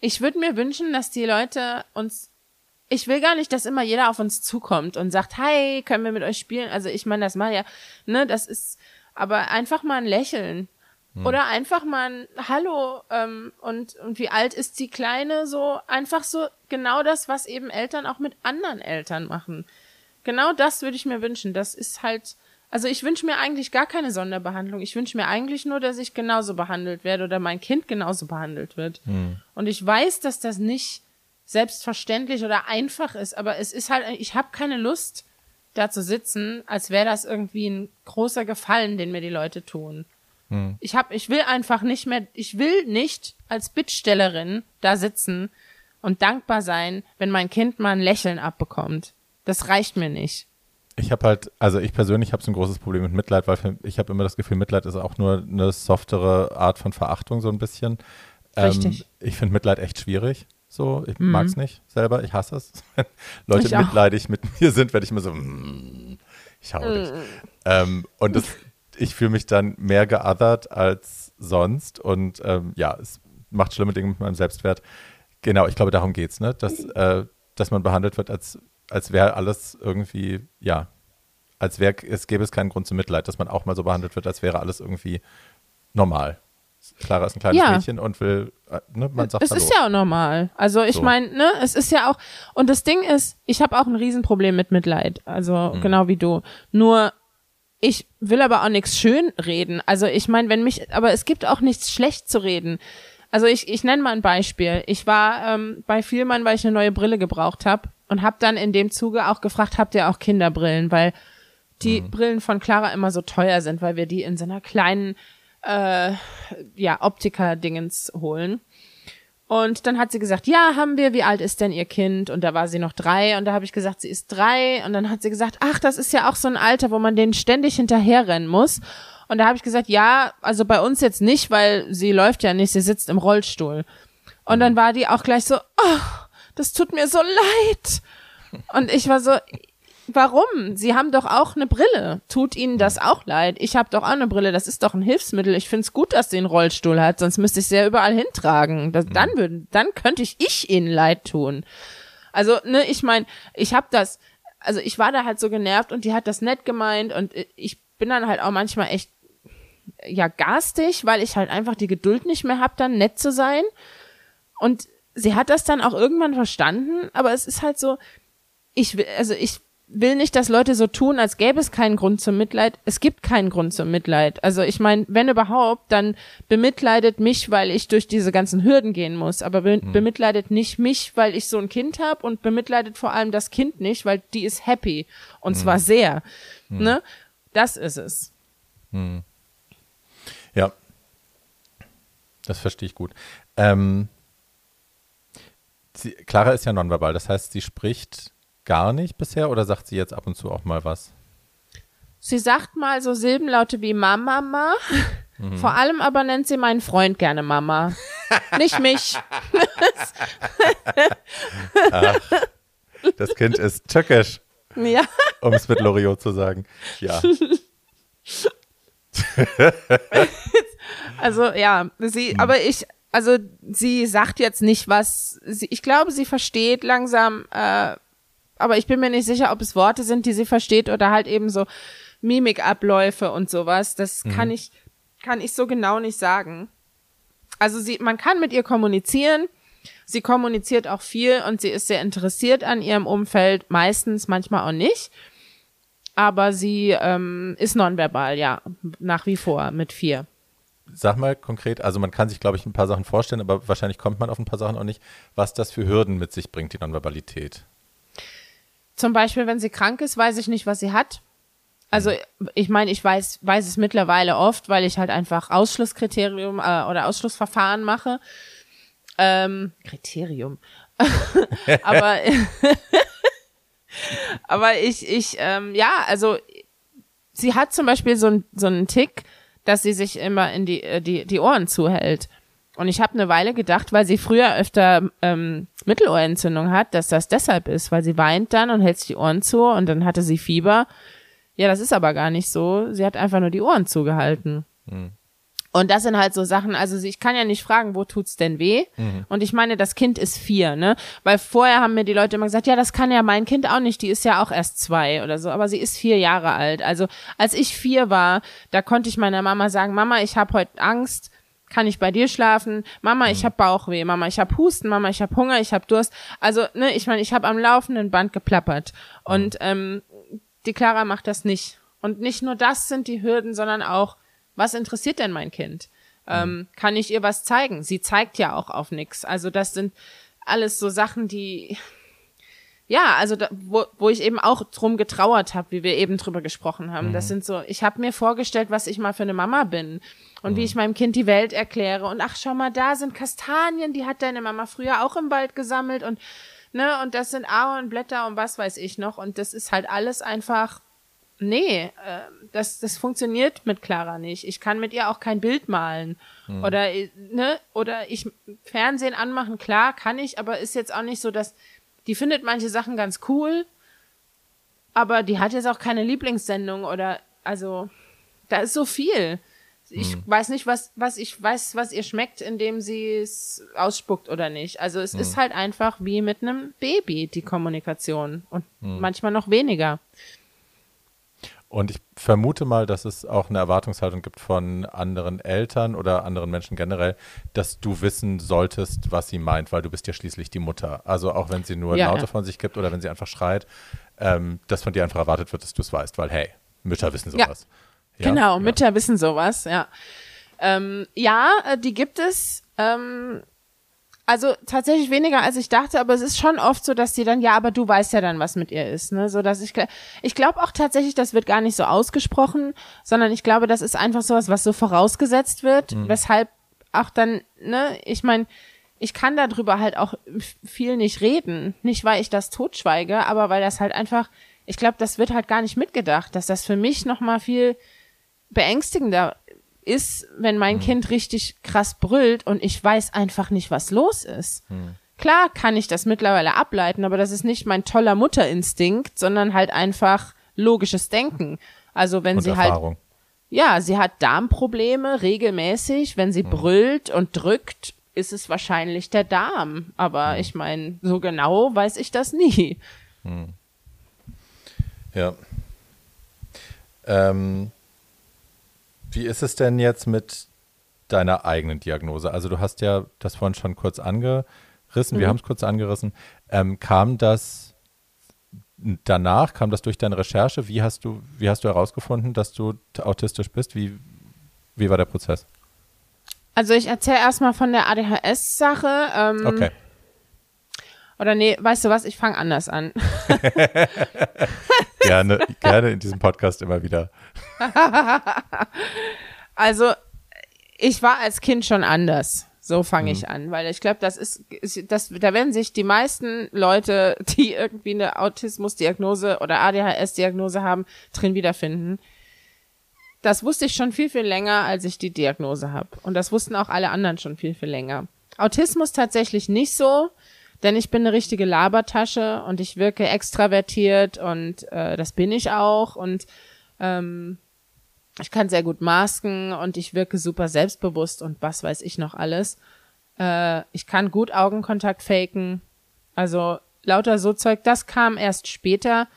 Ich würde mir wünschen, dass die Leute uns ich will gar nicht, dass immer jeder auf uns zukommt und sagt, hi, können wir mit euch spielen? Also ich meine, das mal ja, ne, das ist, aber einfach mal ein Lächeln. Hm. Oder einfach mal ein Hallo ähm, und, und wie alt ist die Kleine? So einfach so genau das, was eben Eltern auch mit anderen Eltern machen. Genau das würde ich mir wünschen. Das ist halt, also ich wünsche mir eigentlich gar keine Sonderbehandlung. Ich wünsche mir eigentlich nur, dass ich genauso behandelt werde oder mein Kind genauso behandelt wird. Hm. Und ich weiß, dass das nicht selbstverständlich oder einfach ist, aber es ist halt, ich habe keine Lust, da zu sitzen, als wäre das irgendwie ein großer Gefallen, den mir die Leute tun. Hm. Ich hab, ich will einfach nicht mehr, ich will nicht als Bittstellerin da sitzen und dankbar sein, wenn mein Kind mal ein Lächeln abbekommt. Das reicht mir nicht. Ich habe halt, also ich persönlich habe so ein großes Problem mit Mitleid, weil ich habe immer das Gefühl, Mitleid ist auch nur eine softere Art von Verachtung so ein bisschen. Richtig. Ähm, ich finde Mitleid echt schwierig. So, ich mhm. mag es nicht selber, ich hasse es. Leute ich mitleidig mit mir sind, werde ich immer so, mm, ich hau dich. Mhm. Ähm, und das, ich fühle mich dann mehr geothert als sonst und ähm, ja, es macht schlimme Dinge mit meinem Selbstwert. Genau, ich glaube, darum geht es, ne? Dass, äh, dass man behandelt wird, als, als wäre alles irgendwie, ja, als wäre, es gäbe es keinen Grund zum Mitleid, dass man auch mal so behandelt wird, als wäre alles irgendwie normal. Clara ist ein kleines ja. Mädchen und will, äh, ne, man sagt Es Hallo. ist ja auch normal. Also ich so. meine, ne, es ist ja auch, und das Ding ist, ich habe auch ein Riesenproblem mit Mitleid. Also mhm. genau wie du. Nur ich will aber auch nichts schön reden. Also ich meine, wenn mich, aber es gibt auch nichts schlecht zu reden. Also ich, ich nenne mal ein Beispiel. Ich war ähm, bei Vielmann, weil ich eine neue Brille gebraucht habe und habe dann in dem Zuge auch gefragt, habt ihr auch Kinderbrillen? Weil die mhm. Brillen von Clara immer so teuer sind, weil wir die in so einer kleinen äh, ja, Optiker-Dingens holen. Und dann hat sie gesagt, ja, haben wir, wie alt ist denn ihr Kind? Und da war sie noch drei und da habe ich gesagt, sie ist drei. Und dann hat sie gesagt, ach, das ist ja auch so ein Alter, wo man denen ständig hinterherrennen muss. Und da habe ich gesagt, ja, also bei uns jetzt nicht, weil sie läuft ja nicht, sie sitzt im Rollstuhl. Und dann war die auch gleich so, oh, das tut mir so leid. Und ich war so, Warum? Sie haben doch auch eine Brille. Tut Ihnen das auch leid? Ich habe doch auch eine Brille. Das ist doch ein Hilfsmittel. Ich find's gut, dass sie einen Rollstuhl hat, sonst müsste ich sie ja überall hintragen. Das, dann würde, dann könnte ich ich Ihnen leid tun. Also, ne, ich meine, ich habe das, also ich war da halt so genervt und die hat das nett gemeint und ich bin dann halt auch manchmal echt ja garstig, weil ich halt einfach die Geduld nicht mehr hab, dann nett zu sein. Und sie hat das dann auch irgendwann verstanden, aber es ist halt so, ich will, also ich will nicht, dass Leute so tun, als gäbe es keinen Grund zum Mitleid. Es gibt keinen Grund zum Mitleid. Also ich meine, wenn überhaupt, dann bemitleidet mich, weil ich durch diese ganzen Hürden gehen muss. Aber be hm. bemitleidet nicht mich, weil ich so ein Kind habe und bemitleidet vor allem das Kind nicht, weil die ist happy. Und hm. zwar sehr. Hm. Ne? Das ist es. Hm. Ja. Das verstehe ich gut. Ähm, sie, Clara ist ja nonverbal, das heißt, sie spricht gar nicht bisher oder sagt sie jetzt ab und zu auch mal was? Sie sagt mal so Silbenlaute wie Mama, Mama. Mhm. Vor allem aber nennt sie meinen Freund gerne Mama. nicht mich. Ach, das Kind ist tückisch. Ja. Um es mit Loriot zu sagen. Ja. also ja, sie, mhm. aber ich, also sie sagt jetzt nicht was. Sie, ich glaube, sie versteht langsam, äh, aber ich bin mir nicht sicher, ob es Worte sind, die sie versteht oder halt eben so Mimikabläufe und sowas. Das mhm. kann ich, kann ich so genau nicht sagen. Also sie, man kann mit ihr kommunizieren. Sie kommuniziert auch viel und sie ist sehr interessiert an ihrem Umfeld, meistens, manchmal auch nicht. Aber sie ähm, ist nonverbal, ja, nach wie vor mit vier. Sag mal konkret, also man kann sich, glaube ich, ein paar Sachen vorstellen, aber wahrscheinlich kommt man auf ein paar Sachen auch nicht, was das für Hürden mit sich bringt, die Nonverbalität. Zum Beispiel, wenn sie krank ist, weiß ich nicht, was sie hat. Also ich meine, ich weiß, weiß es mittlerweile oft, weil ich halt einfach Ausschlusskriterium äh, oder Ausschlussverfahren mache. Ähm, Kriterium. aber aber ich, ich, ähm, ja, also sie hat zum Beispiel so, so einen Tick, dass sie sich immer in die, äh, die, die Ohren zuhält. Und ich habe eine Weile gedacht, weil sie früher öfter ähm, Mittelohrentzündung hat, dass das deshalb ist, weil sie weint dann und hält sich die Ohren zu und dann hatte sie Fieber. Ja, das ist aber gar nicht so. Sie hat einfach nur die Ohren zugehalten. Hm. Und das sind halt so Sachen, also ich kann ja nicht fragen, wo tut's denn weh? Mhm. Und ich meine, das Kind ist vier, ne? Weil vorher haben mir die Leute immer gesagt, ja, das kann ja mein Kind auch nicht, die ist ja auch erst zwei oder so, aber sie ist vier Jahre alt. Also als ich vier war, da konnte ich meiner Mama sagen, Mama, ich habe heute Angst, kann ich bei dir schlafen? Mama, ich mhm. habe Bauchweh. Mama, ich habe Husten. Mama, ich habe Hunger. Ich habe Durst. Also, ne, ich meine, ich habe am laufenden Band geplappert. Mhm. Und ähm, die Clara macht das nicht. Und nicht nur das sind die Hürden, sondern auch, was interessiert denn mein Kind? Ähm, mhm. kann ich ihr was zeigen? Sie zeigt ja auch auf nichts. Also das sind alles so Sachen, die ja, also da, wo, wo ich eben auch drum getrauert habe, wie wir eben drüber gesprochen haben. Mhm. Das sind so, ich habe mir vorgestellt, was ich mal für eine Mama bin und mhm. wie ich meinem Kind die Welt erkläre. Und ach, schau mal, da sind Kastanien, die hat deine Mama früher auch im Wald gesammelt und ne, und das sind Ahornblätter und was weiß ich noch. Und das ist halt alles einfach, nee, äh, das, das funktioniert mit Clara nicht. Ich kann mit ihr auch kein Bild malen. Mhm. Oder, ne, oder ich Fernsehen anmachen, klar, kann ich, aber ist jetzt auch nicht so, dass die findet manche Sachen ganz cool, aber die hat jetzt auch keine Lieblingssendung oder, also, da ist so viel. Ich mhm. weiß nicht, was, was ich weiß, was ihr schmeckt, indem sie es ausspuckt oder nicht. Also es mhm. ist halt einfach wie mit einem Baby, die Kommunikation. Und mhm. manchmal noch weniger. Und ich vermute mal, dass es auch eine Erwartungshaltung gibt von anderen Eltern oder anderen Menschen generell, dass du wissen solltest, was sie meint, weil du bist ja schließlich die Mutter. Also auch wenn sie nur ja, Laute ja. von sich gibt oder wenn sie einfach schreit, ähm, dass von dir einfach erwartet wird, dass du es weißt, weil hey, Mütter wissen sowas. Ja, genau, Mütter wissen sowas, ja. Ähm, ja, äh, die gibt es. Ähm, also tatsächlich weniger als ich dachte, aber es ist schon oft so, dass die dann, ja, aber du weißt ja dann, was mit ihr ist, ne? So dass ich ich glaube auch tatsächlich, das wird gar nicht so ausgesprochen, sondern ich glaube, das ist einfach sowas, was so vorausgesetzt wird, mhm. weshalb auch dann, ne, ich meine, ich kann darüber halt auch viel nicht reden, nicht weil ich das totschweige, aber weil das halt einfach, ich glaube, das wird halt gar nicht mitgedacht, dass das für mich noch mal viel beängstigender ist, wenn mein mhm. Kind richtig krass brüllt und ich weiß einfach nicht, was los ist. Mhm. Klar kann ich das mittlerweile ableiten, aber das ist nicht mein toller Mutterinstinkt, sondern halt einfach logisches Denken. Also wenn und sie halt Erfahrung. halt ja, sie hat Darmprobleme regelmäßig, wenn sie mhm. brüllt und drückt, ist es wahrscheinlich der Darm, aber mhm. ich meine, so genau weiß ich das nie. Mhm. Ja. Ähm, wie ist es denn jetzt mit deiner eigenen Diagnose? Also du hast ja das vorhin schon kurz angerissen, mhm. wir haben es kurz angerissen. Ähm, kam das danach, kam das durch deine Recherche? Wie hast du, wie hast du herausgefunden, dass du autistisch bist? Wie, wie war der Prozess? Also ich erzähle erstmal von der ADHS-Sache. Ähm, okay. Oder nee, weißt du was, ich fange anders an. gerne, gerne in diesem Podcast immer wieder. also, ich war als Kind schon anders. So fange mhm. ich an, weil ich glaube, das ist, ist, das, da werden sich die meisten Leute, die irgendwie eine Autismusdiagnose oder ADHS-Diagnose haben, drin wiederfinden. Das wusste ich schon viel, viel länger, als ich die Diagnose habe. Und das wussten auch alle anderen schon viel, viel länger. Autismus tatsächlich nicht so denn ich bin eine richtige Labertasche und ich wirke extravertiert und äh, das bin ich auch und ähm, ich kann sehr gut masken und ich wirke super selbstbewusst und was weiß ich noch alles. Äh, ich kann gut Augenkontakt faken. Also lauter so Zeug, das kam erst später,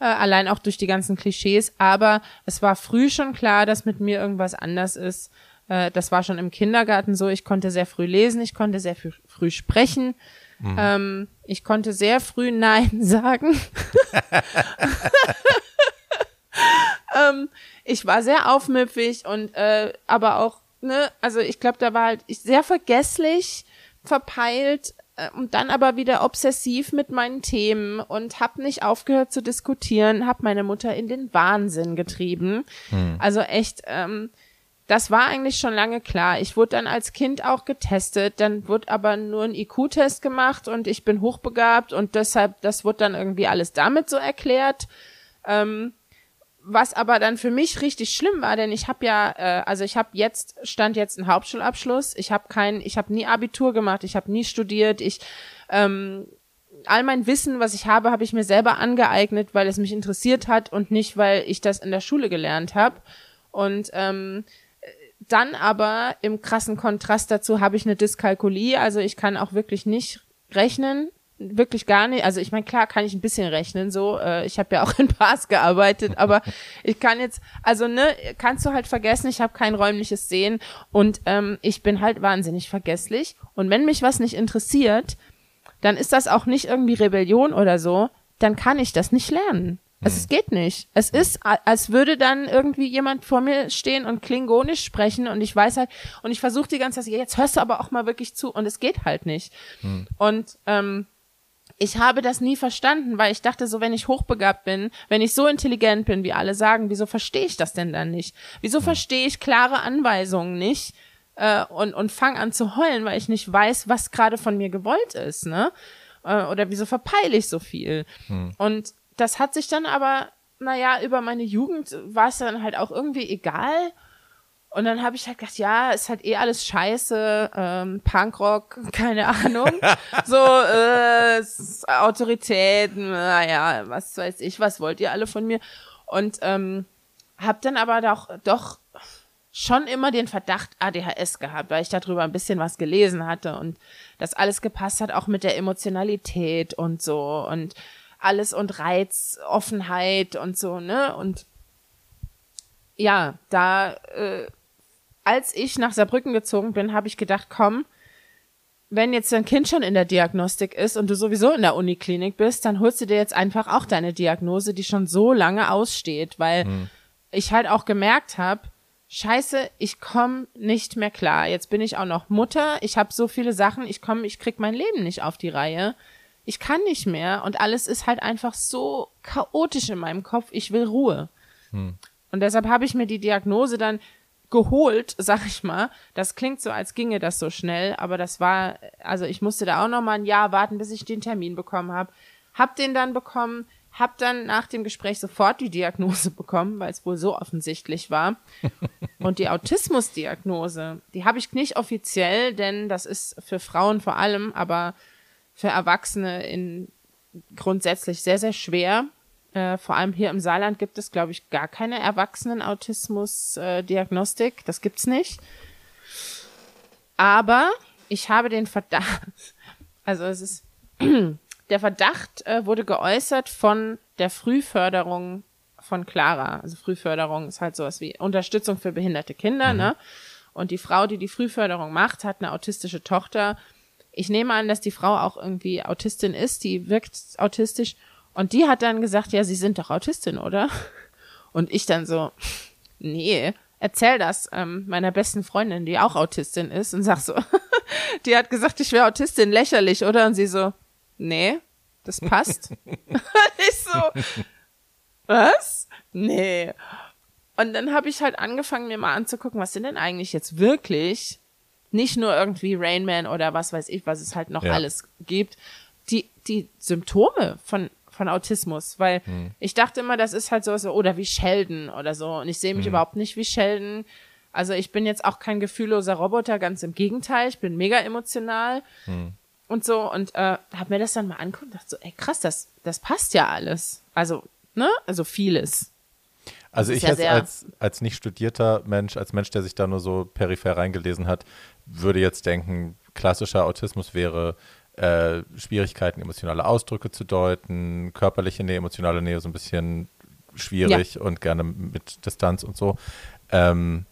äh, allein auch durch die ganzen Klischees, aber es war früh schon klar, dass mit mir irgendwas anders ist. Äh, das war schon im Kindergarten so, ich konnte sehr früh lesen, ich konnte sehr früh sprechen. Mhm. Ähm, ich konnte sehr früh Nein sagen. ähm, ich war sehr aufmüpfig und äh, aber auch, ne, also ich glaube, da war halt ich sehr vergesslich, verpeilt äh, und dann aber wieder obsessiv mit meinen Themen und hab nicht aufgehört zu diskutieren, hab meine Mutter in den Wahnsinn getrieben. Mhm. Also echt, ähm, das war eigentlich schon lange klar. Ich wurde dann als Kind auch getestet, dann wurde aber nur ein IQ-Test gemacht und ich bin hochbegabt und deshalb, das wurde dann irgendwie alles damit so erklärt. Ähm, was aber dann für mich richtig schlimm war, denn ich habe ja, äh, also ich habe jetzt stand jetzt einen Hauptschulabschluss, ich habe kein, ich habe nie Abitur gemacht, ich habe nie studiert, ich ähm, all mein Wissen, was ich habe, habe ich mir selber angeeignet, weil es mich interessiert hat und nicht, weil ich das in der Schule gelernt habe. Und ähm, dann aber im krassen Kontrast dazu habe ich eine Dyskalkulie, also ich kann auch wirklich nicht rechnen, wirklich gar nicht. Also ich meine, klar kann ich ein bisschen rechnen, so. Äh, ich habe ja auch in Bars gearbeitet, aber ich kann jetzt, also ne, kannst du halt vergessen, ich habe kein räumliches Sehen und ähm, ich bin halt wahnsinnig vergesslich. Und wenn mich was nicht interessiert, dann ist das auch nicht irgendwie Rebellion oder so, dann kann ich das nicht lernen. Also es geht nicht. Es ist, als würde dann irgendwie jemand vor mir stehen und Klingonisch sprechen und ich weiß halt, und ich versuche die ganze Zeit, jetzt hörst du aber auch mal wirklich zu und es geht halt nicht. Hm. Und ähm, ich habe das nie verstanden, weil ich dachte so, wenn ich hochbegabt bin, wenn ich so intelligent bin, wie alle sagen, wieso verstehe ich das denn dann nicht? Wieso hm. verstehe ich klare Anweisungen nicht äh, und, und fange an zu heulen, weil ich nicht weiß, was gerade von mir gewollt ist, ne? Äh, oder wieso verpeile ich so viel? Hm. Und das hat sich dann aber, naja, über meine Jugend war es dann halt auch irgendwie egal. Und dann habe ich halt gedacht, ja, ist halt eh alles scheiße, ähm, Punkrock, keine Ahnung. so, äh, Autorität, naja, was weiß ich, was wollt ihr alle von mir? Und ähm, habe dann aber doch, doch schon immer den Verdacht ADHS gehabt, weil ich darüber ein bisschen was gelesen hatte und das alles gepasst hat, auch mit der Emotionalität und so. Und alles und Reiz, Offenheit und so, ne? Und ja, da, äh, als ich nach Saarbrücken gezogen bin, habe ich gedacht, komm, wenn jetzt dein Kind schon in der Diagnostik ist und du sowieso in der Uniklinik bist, dann holst du dir jetzt einfach auch deine Diagnose, die schon so lange aussteht, weil hm. ich halt auch gemerkt habe, Scheiße, ich komme nicht mehr klar. Jetzt bin ich auch noch Mutter, ich habe so viele Sachen, ich komme, ich krieg mein Leben nicht auf die Reihe ich kann nicht mehr und alles ist halt einfach so chaotisch in meinem Kopf. Ich will Ruhe. Hm. Und deshalb habe ich mir die Diagnose dann geholt, sag ich mal. Das klingt so, als ginge das so schnell, aber das war, also ich musste da auch noch mal ein Jahr warten, bis ich den Termin bekommen habe. Hab den dann bekommen, hab dann nach dem Gespräch sofort die Diagnose bekommen, weil es wohl so offensichtlich war. Und die Autismusdiagnose, die habe ich nicht offiziell, denn das ist für Frauen vor allem, aber für Erwachsene in grundsätzlich sehr, sehr schwer. Äh, vor allem hier im Saarland gibt es, glaube ich, gar keine Erwachsenen-Autismus-Diagnostik. Äh, das gibt's nicht. Aber ich habe den Verdacht, also es ist, der Verdacht äh, wurde geäußert von der Frühförderung von Clara. Also Frühförderung ist halt sowas wie Unterstützung für behinderte Kinder, mhm. ne? Und die Frau, die die Frühförderung macht, hat eine autistische Tochter ich nehme an, dass die Frau auch irgendwie Autistin ist, die wirkt autistisch. Und die hat dann gesagt, ja, Sie sind doch Autistin, oder? Und ich dann so, nee, erzähl das ähm, meiner besten Freundin, die auch Autistin ist, und sag so, die hat gesagt, ich wäre Autistin, lächerlich, oder? Und sie so, nee, das passt. ich so, was? Nee. Und dann habe ich halt angefangen, mir mal anzugucken, was sind denn eigentlich jetzt wirklich nicht nur irgendwie Rainman oder was weiß ich, was es halt noch ja. alles gibt, die, die Symptome von, von Autismus, weil hm. ich dachte immer, das ist halt so, so oder wie Sheldon oder so und ich sehe mich hm. überhaupt nicht wie Sheldon. Also ich bin jetzt auch kein gefühlloser Roboter, ganz im Gegenteil, ich bin mega emotional hm. und so und äh, habe mir das dann mal angeguckt und dachte so, ey krass, das, das passt ja alles. Also, ne? Also vieles. Also ich ja jetzt als, als nicht studierter Mensch, als Mensch, der sich da nur so peripher reingelesen hat, würde jetzt denken, klassischer Autismus wäre äh, Schwierigkeiten, emotionale Ausdrücke zu deuten, körperliche Nähe, emotionale Nähe so ein bisschen schwierig ja. und gerne mit Distanz und so. Ähm,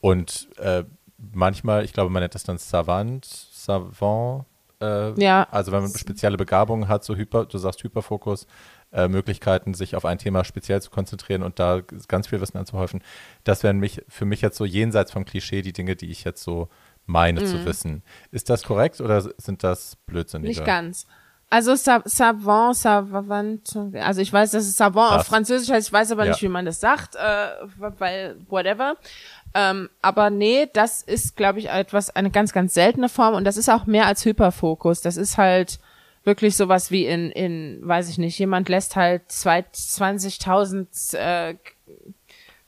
und äh, manchmal, ich glaube, man nennt das dann Savant, Savant. Äh, ja. Also wenn man spezielle Begabungen hat, so Hyper, du sagst Hyperfokus, äh, Möglichkeiten, sich auf ein Thema speziell zu konzentrieren und da ganz viel Wissen anzuhäufen. Das wären mich, für mich jetzt so jenseits vom Klischee die Dinge, die ich jetzt so meine mhm. zu wissen. Ist das korrekt oder sind das Blödsinnige? Nicht ganz. Also Savant, Savant, also ich weiß, dass es Savant das. auf Französisch heißt, ich weiß aber ja. nicht, wie man das sagt, äh, weil whatever. Ähm, aber nee, das ist, glaube ich, etwas, eine ganz, ganz seltene Form und das ist auch mehr als Hyperfokus. Das ist halt wirklich sowas wie in, in, weiß ich nicht, jemand lässt halt 20.000, äh,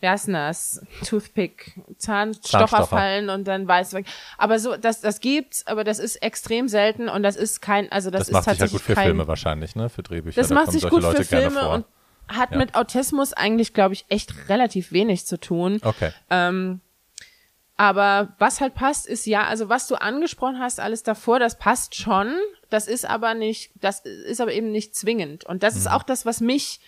wie heißt denn das? Toothpick, Zahnstocher fallen und dann weiß weg. Aber so, das, das gibt's, aber das ist extrem selten und das ist kein, also das, das ist macht tatsächlich sich ja gut für kein, Filme wahrscheinlich, ne? Für Drehbücher. Das da macht sich gut Leute für Filme und hat ja. mit Autismus eigentlich, glaube ich, echt relativ wenig zu tun. Okay. Ähm, Aber was halt passt, ist ja, also was du angesprochen hast, alles davor, das passt schon. Das ist aber nicht, das ist aber eben nicht zwingend. Und das mhm. ist auch das, was mich,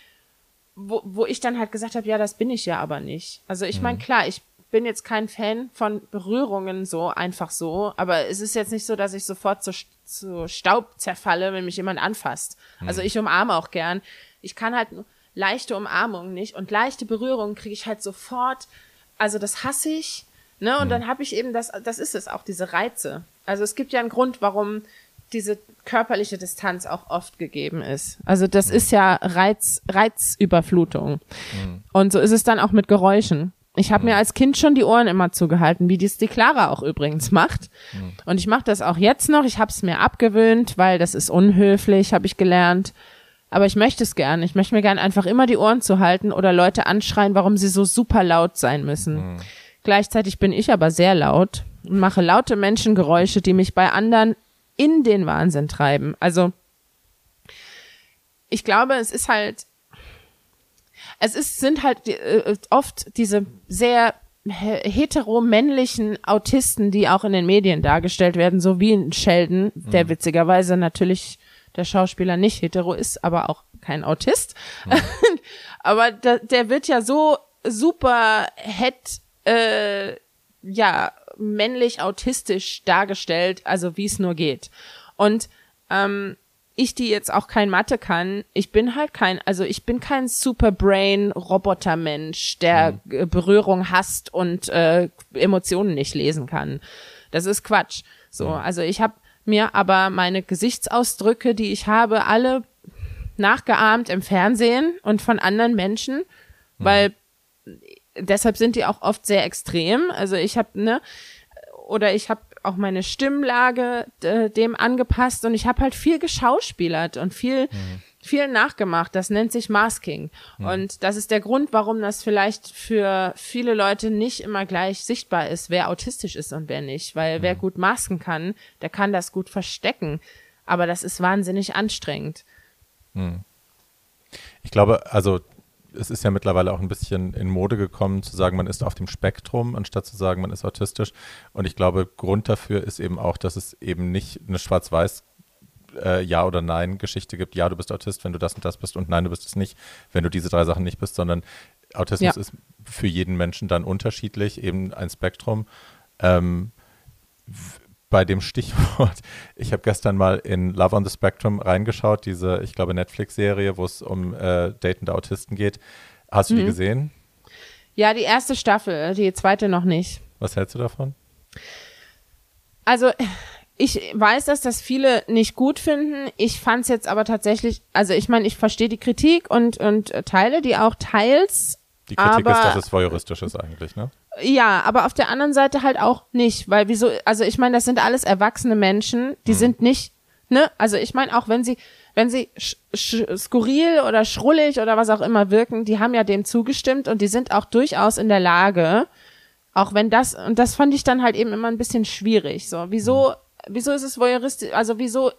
wo, wo ich dann halt gesagt habe, ja, das bin ich ja aber nicht. Also ich meine, mhm. klar, ich bin jetzt kein Fan von Berührungen so einfach so, aber es ist jetzt nicht so, dass ich sofort zu, zu Staub zerfalle, wenn mich jemand anfasst. Mhm. Also ich umarme auch gern. Ich kann halt leichte Umarmungen nicht und leichte Berührungen kriege ich halt sofort. Also das hasse ich. Ne? Und mhm. dann habe ich eben das, das ist es auch, diese Reize. Also es gibt ja einen Grund, warum diese körperliche Distanz auch oft gegeben ist. Also das mhm. ist ja Reiz, Reizüberflutung. Mhm. Und so ist es dann auch mit Geräuschen. Ich habe mhm. mir als Kind schon die Ohren immer zugehalten, wie dies die Clara auch übrigens macht. Mhm. Und ich mache das auch jetzt noch. Ich habe es mir abgewöhnt, weil das ist unhöflich, habe ich gelernt. Aber ich möchte es gern. Ich möchte mir gern einfach immer die Ohren zuhalten oder Leute anschreien, warum sie so super laut sein müssen. Gleichzeitig bin ich aber sehr laut und mache laute Menschengeräusche, die mich bei anderen in den Wahnsinn treiben. Also ich glaube, es ist halt es ist, sind halt äh, oft diese sehr heteromännlichen Autisten, die auch in den Medien dargestellt werden, so wie in Sheldon, der mhm. witzigerweise natürlich der Schauspieler nicht hetero ist, aber auch kein Autist. Mhm. aber da, der wird ja so super het, äh, ja, männlich autistisch dargestellt, also wie es nur geht. Und ähm, ich, die jetzt auch kein Mathe kann, ich bin halt kein, also ich bin kein Superbrain-Robotermensch, der mhm. Berührung hasst und äh, Emotionen nicht lesen kann. Das ist Quatsch. So, mhm. also ich habe mir aber meine Gesichtsausdrücke, die ich habe, alle nachgeahmt im Fernsehen und von anderen Menschen, mhm. weil deshalb sind die auch oft sehr extrem. Also ich habe ne oder ich habe auch meine Stimmlage äh, dem angepasst und ich habe halt viel geschauspielert und viel mhm. viel nachgemacht. Das nennt sich Masking mhm. und das ist der Grund, warum das vielleicht für viele Leute nicht immer gleich sichtbar ist, wer autistisch ist und wer nicht, weil mhm. wer gut masken kann, der kann das gut verstecken, aber das ist wahnsinnig anstrengend. Mhm. Ich glaube, also es ist ja mittlerweile auch ein bisschen in Mode gekommen, zu sagen, man ist auf dem Spektrum, anstatt zu sagen, man ist autistisch. Und ich glaube, Grund dafür ist eben auch, dass es eben nicht eine schwarz-weiß äh, Ja- oder Nein-Geschichte gibt. Ja, du bist Autist, wenn du das und das bist und nein, du bist es nicht, wenn du diese drei Sachen nicht bist, sondern Autismus ja. ist für jeden Menschen dann unterschiedlich, eben ein Spektrum. Ähm, bei dem Stichwort, ich habe gestern mal in Love on the Spectrum reingeschaut, diese, ich glaube, Netflix-Serie, wo es um äh, datende Autisten geht. Hast du mhm. die gesehen? Ja, die erste Staffel, die zweite noch nicht. Was hältst du davon? Also, ich weiß, dass das viele nicht gut finden. Ich fand es jetzt aber tatsächlich, also ich meine, ich verstehe die Kritik und, und teile die auch teils. Die Kritik ist, dass es voyeuristisch ist eigentlich, ne? Ja, aber auf der anderen Seite halt auch nicht, weil wieso, also ich meine, das sind alles erwachsene Menschen, die mhm. sind nicht, ne, also ich meine auch, wenn sie, wenn sie skurril oder schrullig oder was auch immer wirken, die haben ja dem zugestimmt und die sind auch durchaus in der Lage, auch wenn das, und das fand ich dann halt eben immer ein bisschen schwierig, so, wieso, mhm. wieso ist es voyeuristisch, also wieso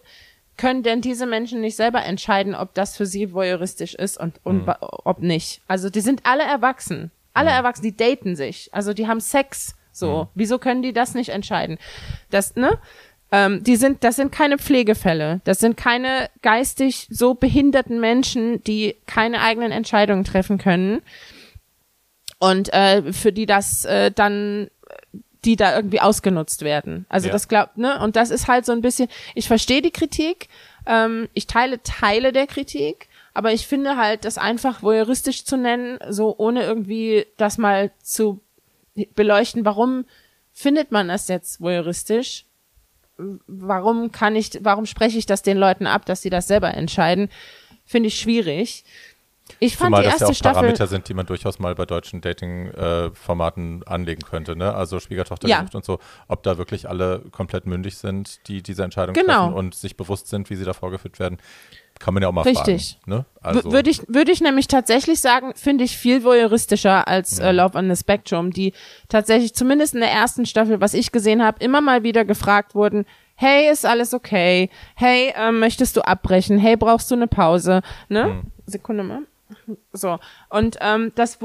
können denn diese Menschen nicht selber entscheiden, ob das für sie voyeuristisch ist und, und mhm. ob nicht? Also die sind alle erwachsen. Alle. Erwachsenen, die daten sich. Also die haben Sex. So. Ja. Wieso können die das nicht entscheiden? Das, ne? Ähm, die sind, das sind keine Pflegefälle. Das sind keine geistig so behinderten Menschen, die keine eigenen Entscheidungen treffen können. Und äh, für die das äh, dann die da irgendwie ausgenutzt werden. Also ja. das glaubt, ne? Und das ist halt so ein bisschen, ich verstehe die Kritik, ähm, ich teile Teile der Kritik, aber ich finde halt, das einfach voyeuristisch zu nennen, so ohne irgendwie das mal zu beleuchten, warum findet man das jetzt voyeuristisch? Warum kann ich, warum spreche ich das den Leuten ab, dass sie das selber entscheiden? Finde ich schwierig. Ich fand Zumal die erste das ja auch Staffel, Parameter sind, die man durchaus mal bei deutschen Dating-Formaten äh, anlegen könnte, ne? Also Schwiegertochter ja. und so, ob da wirklich alle komplett mündig sind, die diese Entscheidung genau. treffen und sich bewusst sind, wie sie da vorgeführt werden. Kann man ja auch mal Richtig. fragen. Ne? Also. Würde ich, würde ich nämlich tatsächlich sagen, finde ich viel voyeuristischer als ja. äh, Love on the Spectrum, die tatsächlich zumindest in der ersten Staffel, was ich gesehen habe, immer mal wieder gefragt wurden, hey, ist alles okay? Hey, äh, möchtest du abbrechen? Hey, brauchst du eine Pause? Ne? Hm. Sekunde mal. So. Und ähm, das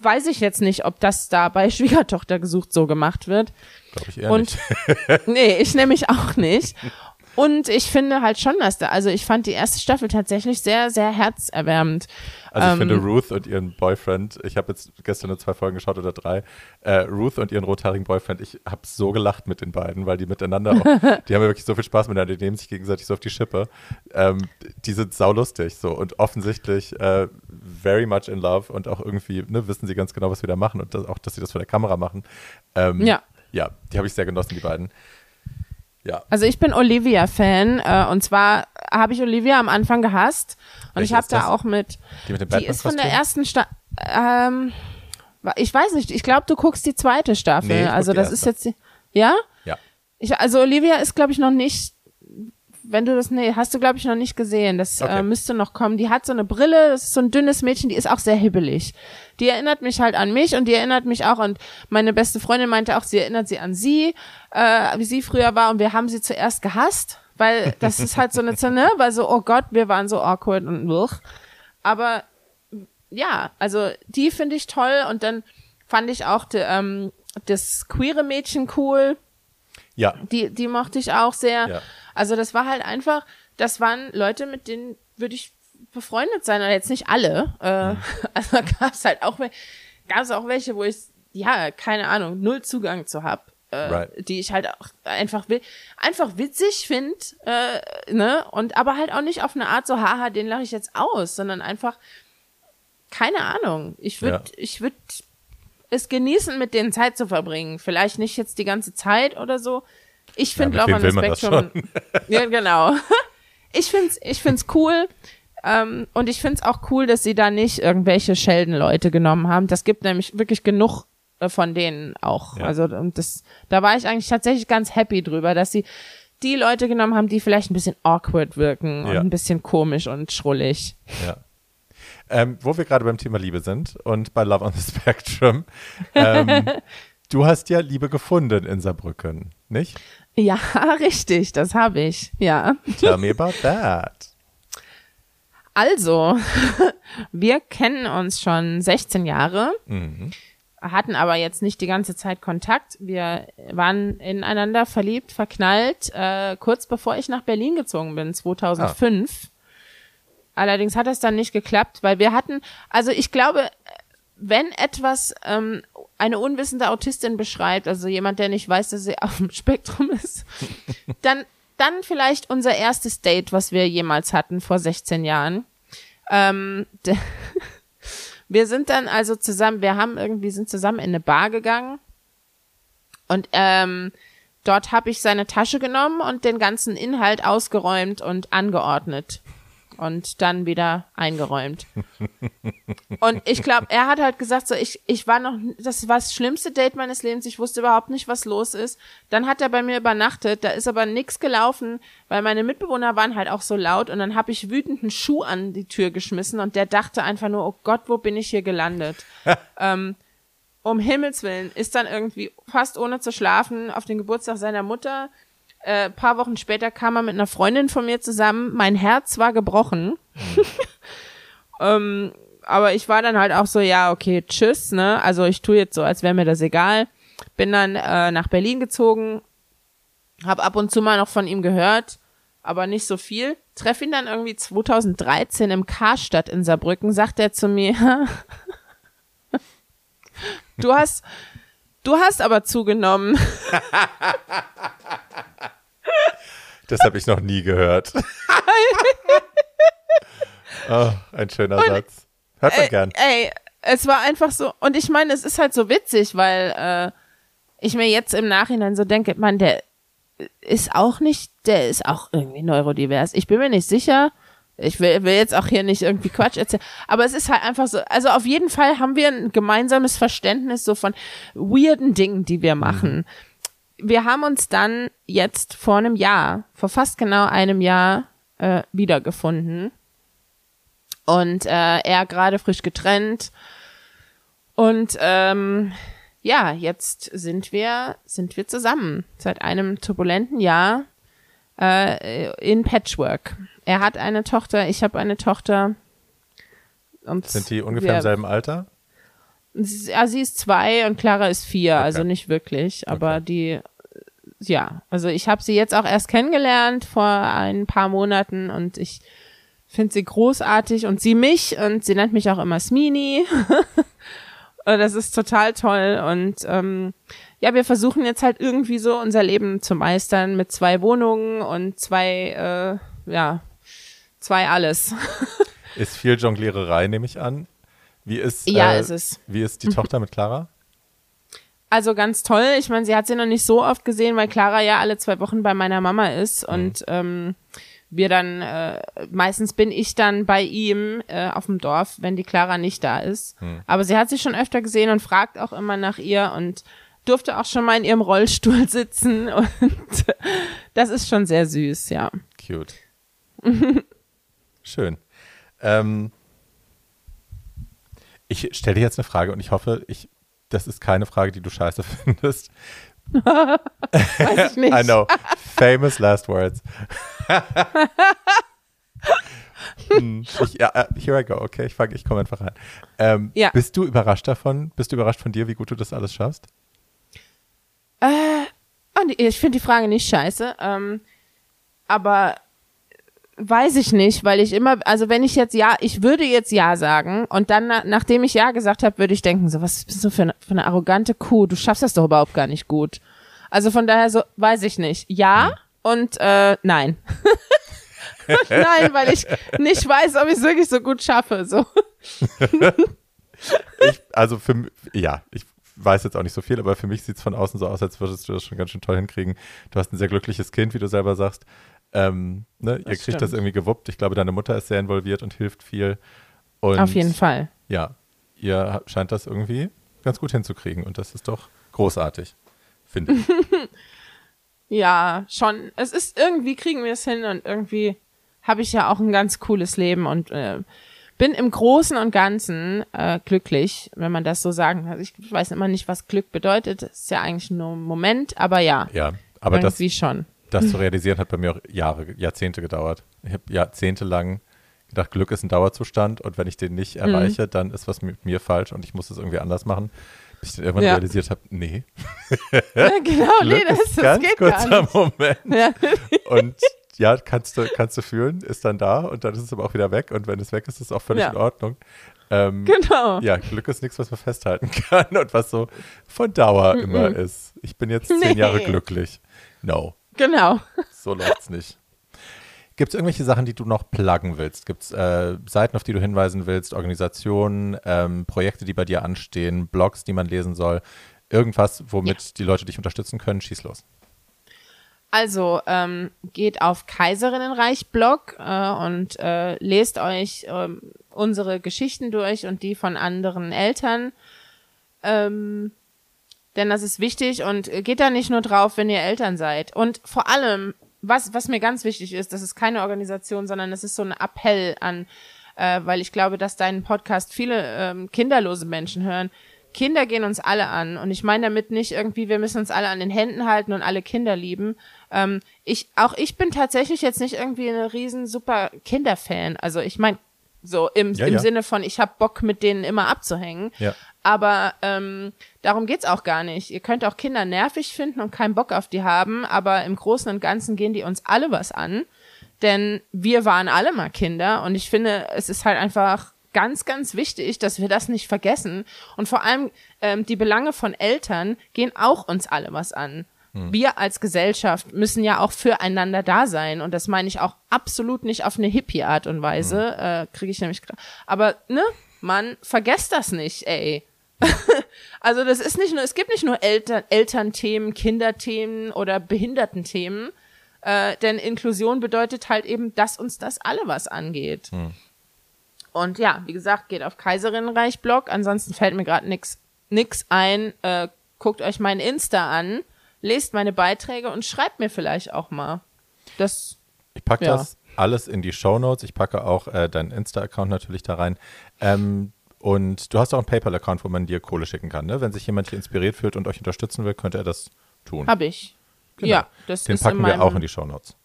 weiß ich jetzt nicht, ob das da bei Schwiegertochter gesucht so gemacht wird. Glaube ich eher Und nicht. nee, ich nämlich auch nicht. Und ich finde halt schon, dass da, also ich fand die erste Staffel tatsächlich sehr, sehr herzerwärmend. Also ich Ähm, finde Ruth und ihren Boyfriend, ich habe jetzt gestern nur zwei Folgen geschaut oder drei, äh, Ruth und ihren rothaarigen Boyfriend, ich habe so gelacht mit den beiden, weil die miteinander, auch, die haben ja wirklich so viel Spaß miteinander, die nehmen sich gegenseitig so auf die Schippe. Ähm, die sind saulustig so und offensichtlich äh, very much in love und auch irgendwie ne, wissen sie ganz genau, was wir da machen und das, auch, dass sie das vor der Kamera machen. Ähm, Ja. Ja, die habe ich sehr genossen, die beiden. Ja. Also ich bin Olivia-Fan äh, und zwar habe ich Olivia am Anfang gehasst und Welche ich habe da auch mit, Die mit dem die ist von der ersten Staffel, ähm, ich weiß nicht, ich glaube, du guckst die zweite Staffel. Nee, also das erste. ist jetzt, die, ja? Ja. Ich, also Olivia ist, glaube ich, noch nicht, wenn du das, nee, hast du, glaube ich, noch nicht gesehen. Das Okay. äh, müsste noch kommen. Die hat so eine Brille, das ist so ein dünnes Mädchen, die ist auch sehr hibbelig. Die erinnert mich halt an mich und die erinnert mich auch und meine beste Freundin meinte auch, sie erinnert sie an sie, äh, wie sie früher war und wir haben sie zuerst gehasst, weil das ist halt so eine Zene, weil so, oh Gott, wir waren so awkward und wuch. Aber ja, also die finde ich toll und dann fand ich auch die, ähm, das queere Mädchen cool. Ja, Die, die mochte ich auch sehr. Ja. Also das war halt einfach, das waren Leute, mit denen würde ich befreundet sein, oder jetzt nicht alle. Äh, Mhm. Also gab es halt auch, gab es auch welche, wo ich, ja, keine Ahnung, null Zugang zu hab. Äh, Right. die ich halt auch einfach wi- einfach witzig finde, äh, ne, und aber halt auch nicht auf eine Art so, haha, den lache ich jetzt aus, sondern einfach, keine Ahnung. Ich würde, Ja. ich würde es genießen, mit denen Zeit zu verbringen. Vielleicht nicht jetzt die ganze Zeit oder so. Ich finde mit Love on the Spectrum. Ja, genau. Ich find's, ich find's cool. Ähm, und ich find's auch cool, dass sie da nicht irgendwelche Scheldenleute genommen haben. Das gibt nämlich wirklich genug äh, von denen auch. Ja. Also und das, da war ich eigentlich tatsächlich ganz happy drüber, dass sie die Leute genommen haben, die vielleicht ein bisschen awkward wirken Ja. und ein bisschen komisch und schrullig. Ja. Ähm, wo wir gerade beim Thema Liebe sind und bei Love on the Spectrum. Ähm, du hast ja Liebe gefunden in Saarbrücken, nicht? Ja, richtig, das habe ich. Ja. Tell me about that. Also, wir kennen uns schon 16 Jahre, Mhm. hatten aber jetzt nicht die ganze Zeit Kontakt. Wir waren ineinander verliebt, verknallt, äh, kurz bevor ich nach Berlin gezogen bin, 2005. Allerdings hat das dann nicht geklappt, weil wir hatten, also ich glaube, wenn etwas ähm, eine unwissende Autistin beschreibt, also jemand, der nicht weiß, dass sie auf dem Spektrum ist, dann, dann vielleicht unser erstes Date, was wir jemals hatten vor 16 Jahren. Ähm, wir sind dann also zusammen, wir haben irgendwie sind zusammen in eine Bar gegangen und ähm, dort habe ich seine Tasche genommen und den ganzen Inhalt ausgeräumt und angeordnet und dann wieder eingeräumt. Und ich glaube, er hat halt gesagt, so ich ich war noch das war das schlimmste Date meines Lebens, ich wusste überhaupt nicht, was los ist. Dann hat er bei mir übernachtet, da ist aber nix gelaufen, weil meine Mitbewohner waren halt auch so laut und dann habe ich wütend einen Schuh an die Tür geschmissen und der dachte einfach nur, oh Gott, wo bin ich hier gelandet? ähm, um Himmels Willen, ist dann irgendwie fast ohne zu schlafen auf den Geburtstag seiner Mutter. Äh, paar Wochen später kam er mit einer Freundin von mir zusammen. Mein Herz war gebrochen. ähm, aber ich war dann halt auch so, ja, okay, tschüss, ne? Also ich tue jetzt so, als wäre mir das egal. Bin dann äh, nach Berlin gezogen, hab ab und zu mal noch von ihm gehört, aber nicht so viel. Treff ihn dann irgendwie 2013 im Karstadt in Saarbrücken, sagt er zu mir, du hast, du hast aber zugenommen. Das habe ich noch nie gehört. oh, ein schöner Satz. Hört man Ey, gern. ey, es war einfach so, und ich meine, es ist halt so witzig, weil äh, ich mir jetzt im Nachhinein so denke, man, der ist auch nicht, der ist auch irgendwie neurodivers. Ich bin mir nicht sicher. Ich will, will jetzt auch hier nicht irgendwie Quatsch erzählen, aber es ist halt einfach so, also auf jeden Fall haben wir ein gemeinsames Verständnis so von weirden Dingen, die wir machen. Wir haben uns dann jetzt vor einem Jahr, vor fast genau einem Jahr, äh, wiedergefunden. Und äh, er gerade frisch getrennt. Und ähm, ja, jetzt sind wir, sind wir zusammen. Seit einem turbulenten Jahr äh, in Patchwork. Er hat eine Tochter, ich habe eine Tochter. Und Sind die ungefähr wir, im selben Alter? Sie- Ja, sie ist zwei und Clara ist vier, Okay. also nicht wirklich, aber Okay. die, ja, also ich habe sie jetzt auch erst kennengelernt vor ein paar Monaten und ich finde sie großartig und sie mich und sie nennt mich auch immer Smini. Das ist total toll und ähm, ja, wir versuchen jetzt halt irgendwie so unser Leben zu meistern mit zwei Wohnungen und zwei, äh, ja, zwei alles. Ist viel Jongliererei, nehme ich an. Wie ist, Ja, äh, ist es. Wie ist die Tochter mit Clara? Also ganz toll. Ich meine, sie hat sie noch nicht so oft gesehen, weil Clara ja alle zwei Wochen bei meiner Mama ist und ähm, wir dann äh, meistens bin ich dann bei ihm äh, auf dem Dorf, wenn die Clara nicht da ist. Aber sie hat sie schon öfter gesehen und fragt auch immer nach ihr und durfte auch schon mal in ihrem Rollstuhl sitzen und das ist schon sehr süß, ja. Cute. Schön. Ähm, ich stelle dir jetzt eine Frage und ich hoffe, ich, das ist keine Frage, die du scheiße findest. Weiß ich nicht. I know. Famous last words. Hm, ich, ja, äh, here I go. Okay, ich, fang- ich komme einfach rein. Ähm, Ja. Bist du überrascht davon? Bist du überrascht von dir, wie gut du das alles schaffst? Und ich finde die Frage nicht scheiße, ähm, aber weiß ich nicht, weil ich immer, also wenn ich jetzt ja, ich würde jetzt ja sagen und dann, na, nachdem ich ja gesagt habe, würde ich denken, so was bist du für eine, für eine arrogante Kuh, du schaffst das doch überhaupt gar nicht gut. Also von daher so, weiß ich nicht. Ja und äh, nein. nein, weil ich nicht weiß, ob ich es wirklich so gut schaffe. So. Ich, also für ja, ich weiß jetzt auch nicht so viel, aber für mich sieht es von außen so aus, als würdest du das schon ganz schön toll hinkriegen. Du hast ein sehr glückliches Kind, wie du selber sagst. Ähm, ne? Ihr Das kriegt das stimmt. irgendwie gewuppt. Ich glaube, deine Mutter ist sehr involviert und hilft viel. Und Auf jeden Fall. Ja, ihr scheint das irgendwie ganz gut hinzukriegen und das ist doch großartig, finde ich. Ja, schon. Es ist irgendwie kriegen wir es hin und irgendwie habe ich ja auch ein ganz cooles Leben und äh, bin im Großen und Ganzen äh, glücklich, wenn man das so sagen kann. Ich weiß immer nicht, was Glück bedeutet. Das ist ja eigentlich nur ein Moment, aber ja, Ja, aber das, irgendwie schon. Das zu realisieren hat bei mir auch Jahre, Jahrzehnte gedauert. Ich habe jahrzehntelang gedacht, Glück ist ein Dauerzustand und wenn ich den Mhm. nicht erreiche, dann ist was mit mir falsch und ich muss es irgendwie anders machen. Bis ich dann irgendwann Ja. realisiert habe, nee, Ja, genau, nee, das, ist das ganz geht gar kurzer nicht. Moment. Ja. Und ja, kannst du, kannst du fühlen, ist dann da und dann ist es aber auch wieder weg und wenn es weg ist, ist es auch völlig in Ordnung. Ähm, Genau. Ja, Glück ist nichts, was man festhalten kann und was so von Dauer immer ist. Ich bin jetzt zehn Nee. Jahre glücklich. No, Genau. so läuft's nicht. Gibt es irgendwelche Sachen, die du noch pluggen willst? Gibt es äh, Seiten, auf die du hinweisen willst, Organisationen, ähm, Projekte, die bei dir anstehen, Blogs, die man lesen soll? Irgendwas, womit die Leute dich unterstützen können? Schieß los. Also ähm, geht auf Kaiserinnenreich-Blog äh, und äh, lest euch ähm, unsere Geschichten durch und die von anderen Eltern. Ähm, denn das ist wichtig und geht da nicht nur drauf, wenn ihr Eltern seid. Und vor allem, was, was mir ganz wichtig ist, das ist keine Organisation, sondern es ist so ein Appell an, äh, weil ich glaube, dass deinen Podcast viele ähm, kinderlose Menschen hören. Kinder gehen uns alle an und ich meine damit nicht irgendwie, wir müssen uns alle an den Händen halten und alle Kinder lieben. Ähm, ich, auch ich bin tatsächlich jetzt nicht irgendwie eine riesen super Kinderfan. Also ich meine, so im, Ja, im ja. Sinne von, ich habe Bock mit denen immer abzuhängen. Ja. Aber ähm, darum geht's auch gar nicht. Ihr könnt auch Kinder nervig finden und keinen Bock auf die haben, aber im Großen und Ganzen gehen die uns alle was an. Denn wir waren alle mal Kinder und ich finde, es ist halt einfach ganz, ganz wichtig, dass wir das nicht vergessen. Und vor allem ähm, die Belange von Eltern gehen auch uns alle was an. Wir als Gesellschaft müssen ja auch füreinander da sein. Und das meine ich auch absolut nicht auf eine Hippie-Art und Weise. Äh, Kriege ich nämlich gerade. Aber, ne, man, vergesst das nicht, ey. also das ist nicht nur, es gibt nicht nur Eltern, Elternthemen, Kinderthemen oder Behindertenthemen. Äh, denn Inklusion bedeutet halt eben, dass uns das alle was angeht. Und ja, wie gesagt, geht auf Kaiserinnenreich-Blog. Ansonsten fällt mir gerade nix, nix ein. Äh, guckt euch mein Insta an, lest meine Beiträge und schreibt mir vielleicht auch mal. Das, Ich packe Ja. das alles in die Show Notes. Ich packe auch äh, deinen Insta-Account natürlich da rein. Ähm, und du hast auch einen PayPal-Account, wo man dir Kohle schicken kann. Ne? Wenn sich jemand hier inspiriert fühlt und euch unterstützen will, könnte er das tun. habe ich. Genau. Ja, das Den ist packen wir auch in die Show Notes.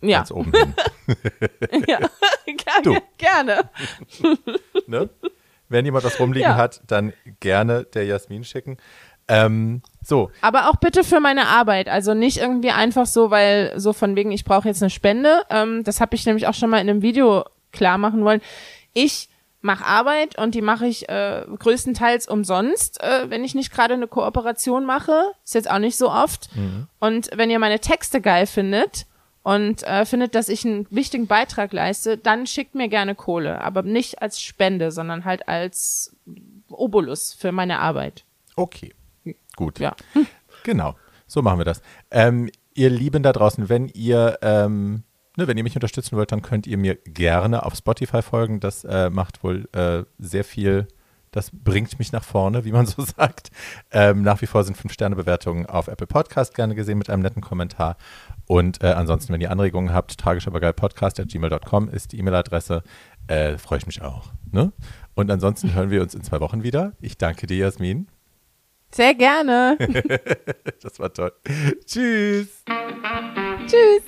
Ja, Ganz oben hin. ja. gerne, Du. gerne. ne? Wenn jemand was rumliegen Ja. hat, dann gerne der Jasmin schicken. Ähm, so, Aber auch bitte für meine Arbeit. Also nicht irgendwie einfach so, weil so von wegen, ich brauche jetzt eine Spende. Ähm, das habe ich nämlich auch schon mal in einem Video klar machen wollen. Ich mache Arbeit und die mache ich äh, größtenteils umsonst, äh, wenn ich nicht gerade eine Kooperation mache. Ist jetzt auch nicht so oft. Und wenn ihr meine Texte geil findet und äh, findet, dass ich einen wichtigen Beitrag leiste, dann schickt mir gerne Kohle. Aber nicht als Spende, sondern halt als Obolus für meine Arbeit. okay. Gut. Ja. Genau, so machen wir das. Ähm, ihr Lieben da draußen, wenn ihr, ähm, ne, wenn ihr mich unterstützen wollt, dann könnt ihr mir gerne auf Spotify folgen. Das äh, macht wohl äh, sehr viel, das bringt mich nach vorne, wie man so sagt. Ähm, nach wie vor sind 5-Sterne-Bewertungen auf Apple Podcast gerne gesehen mit einem netten Kommentar. Und äh, ansonsten, wenn ihr Anregungen habt, tragisch aber geil Podcast at gmail.com ist die E-Mail-Adresse. Äh, Freue ich mich auch. Ne? Und ansonsten hören wir uns in zwei Wochen wieder. Ich danke dir, Jasmin. Sehr gerne. Das war toll. Tschüss. Tschüss.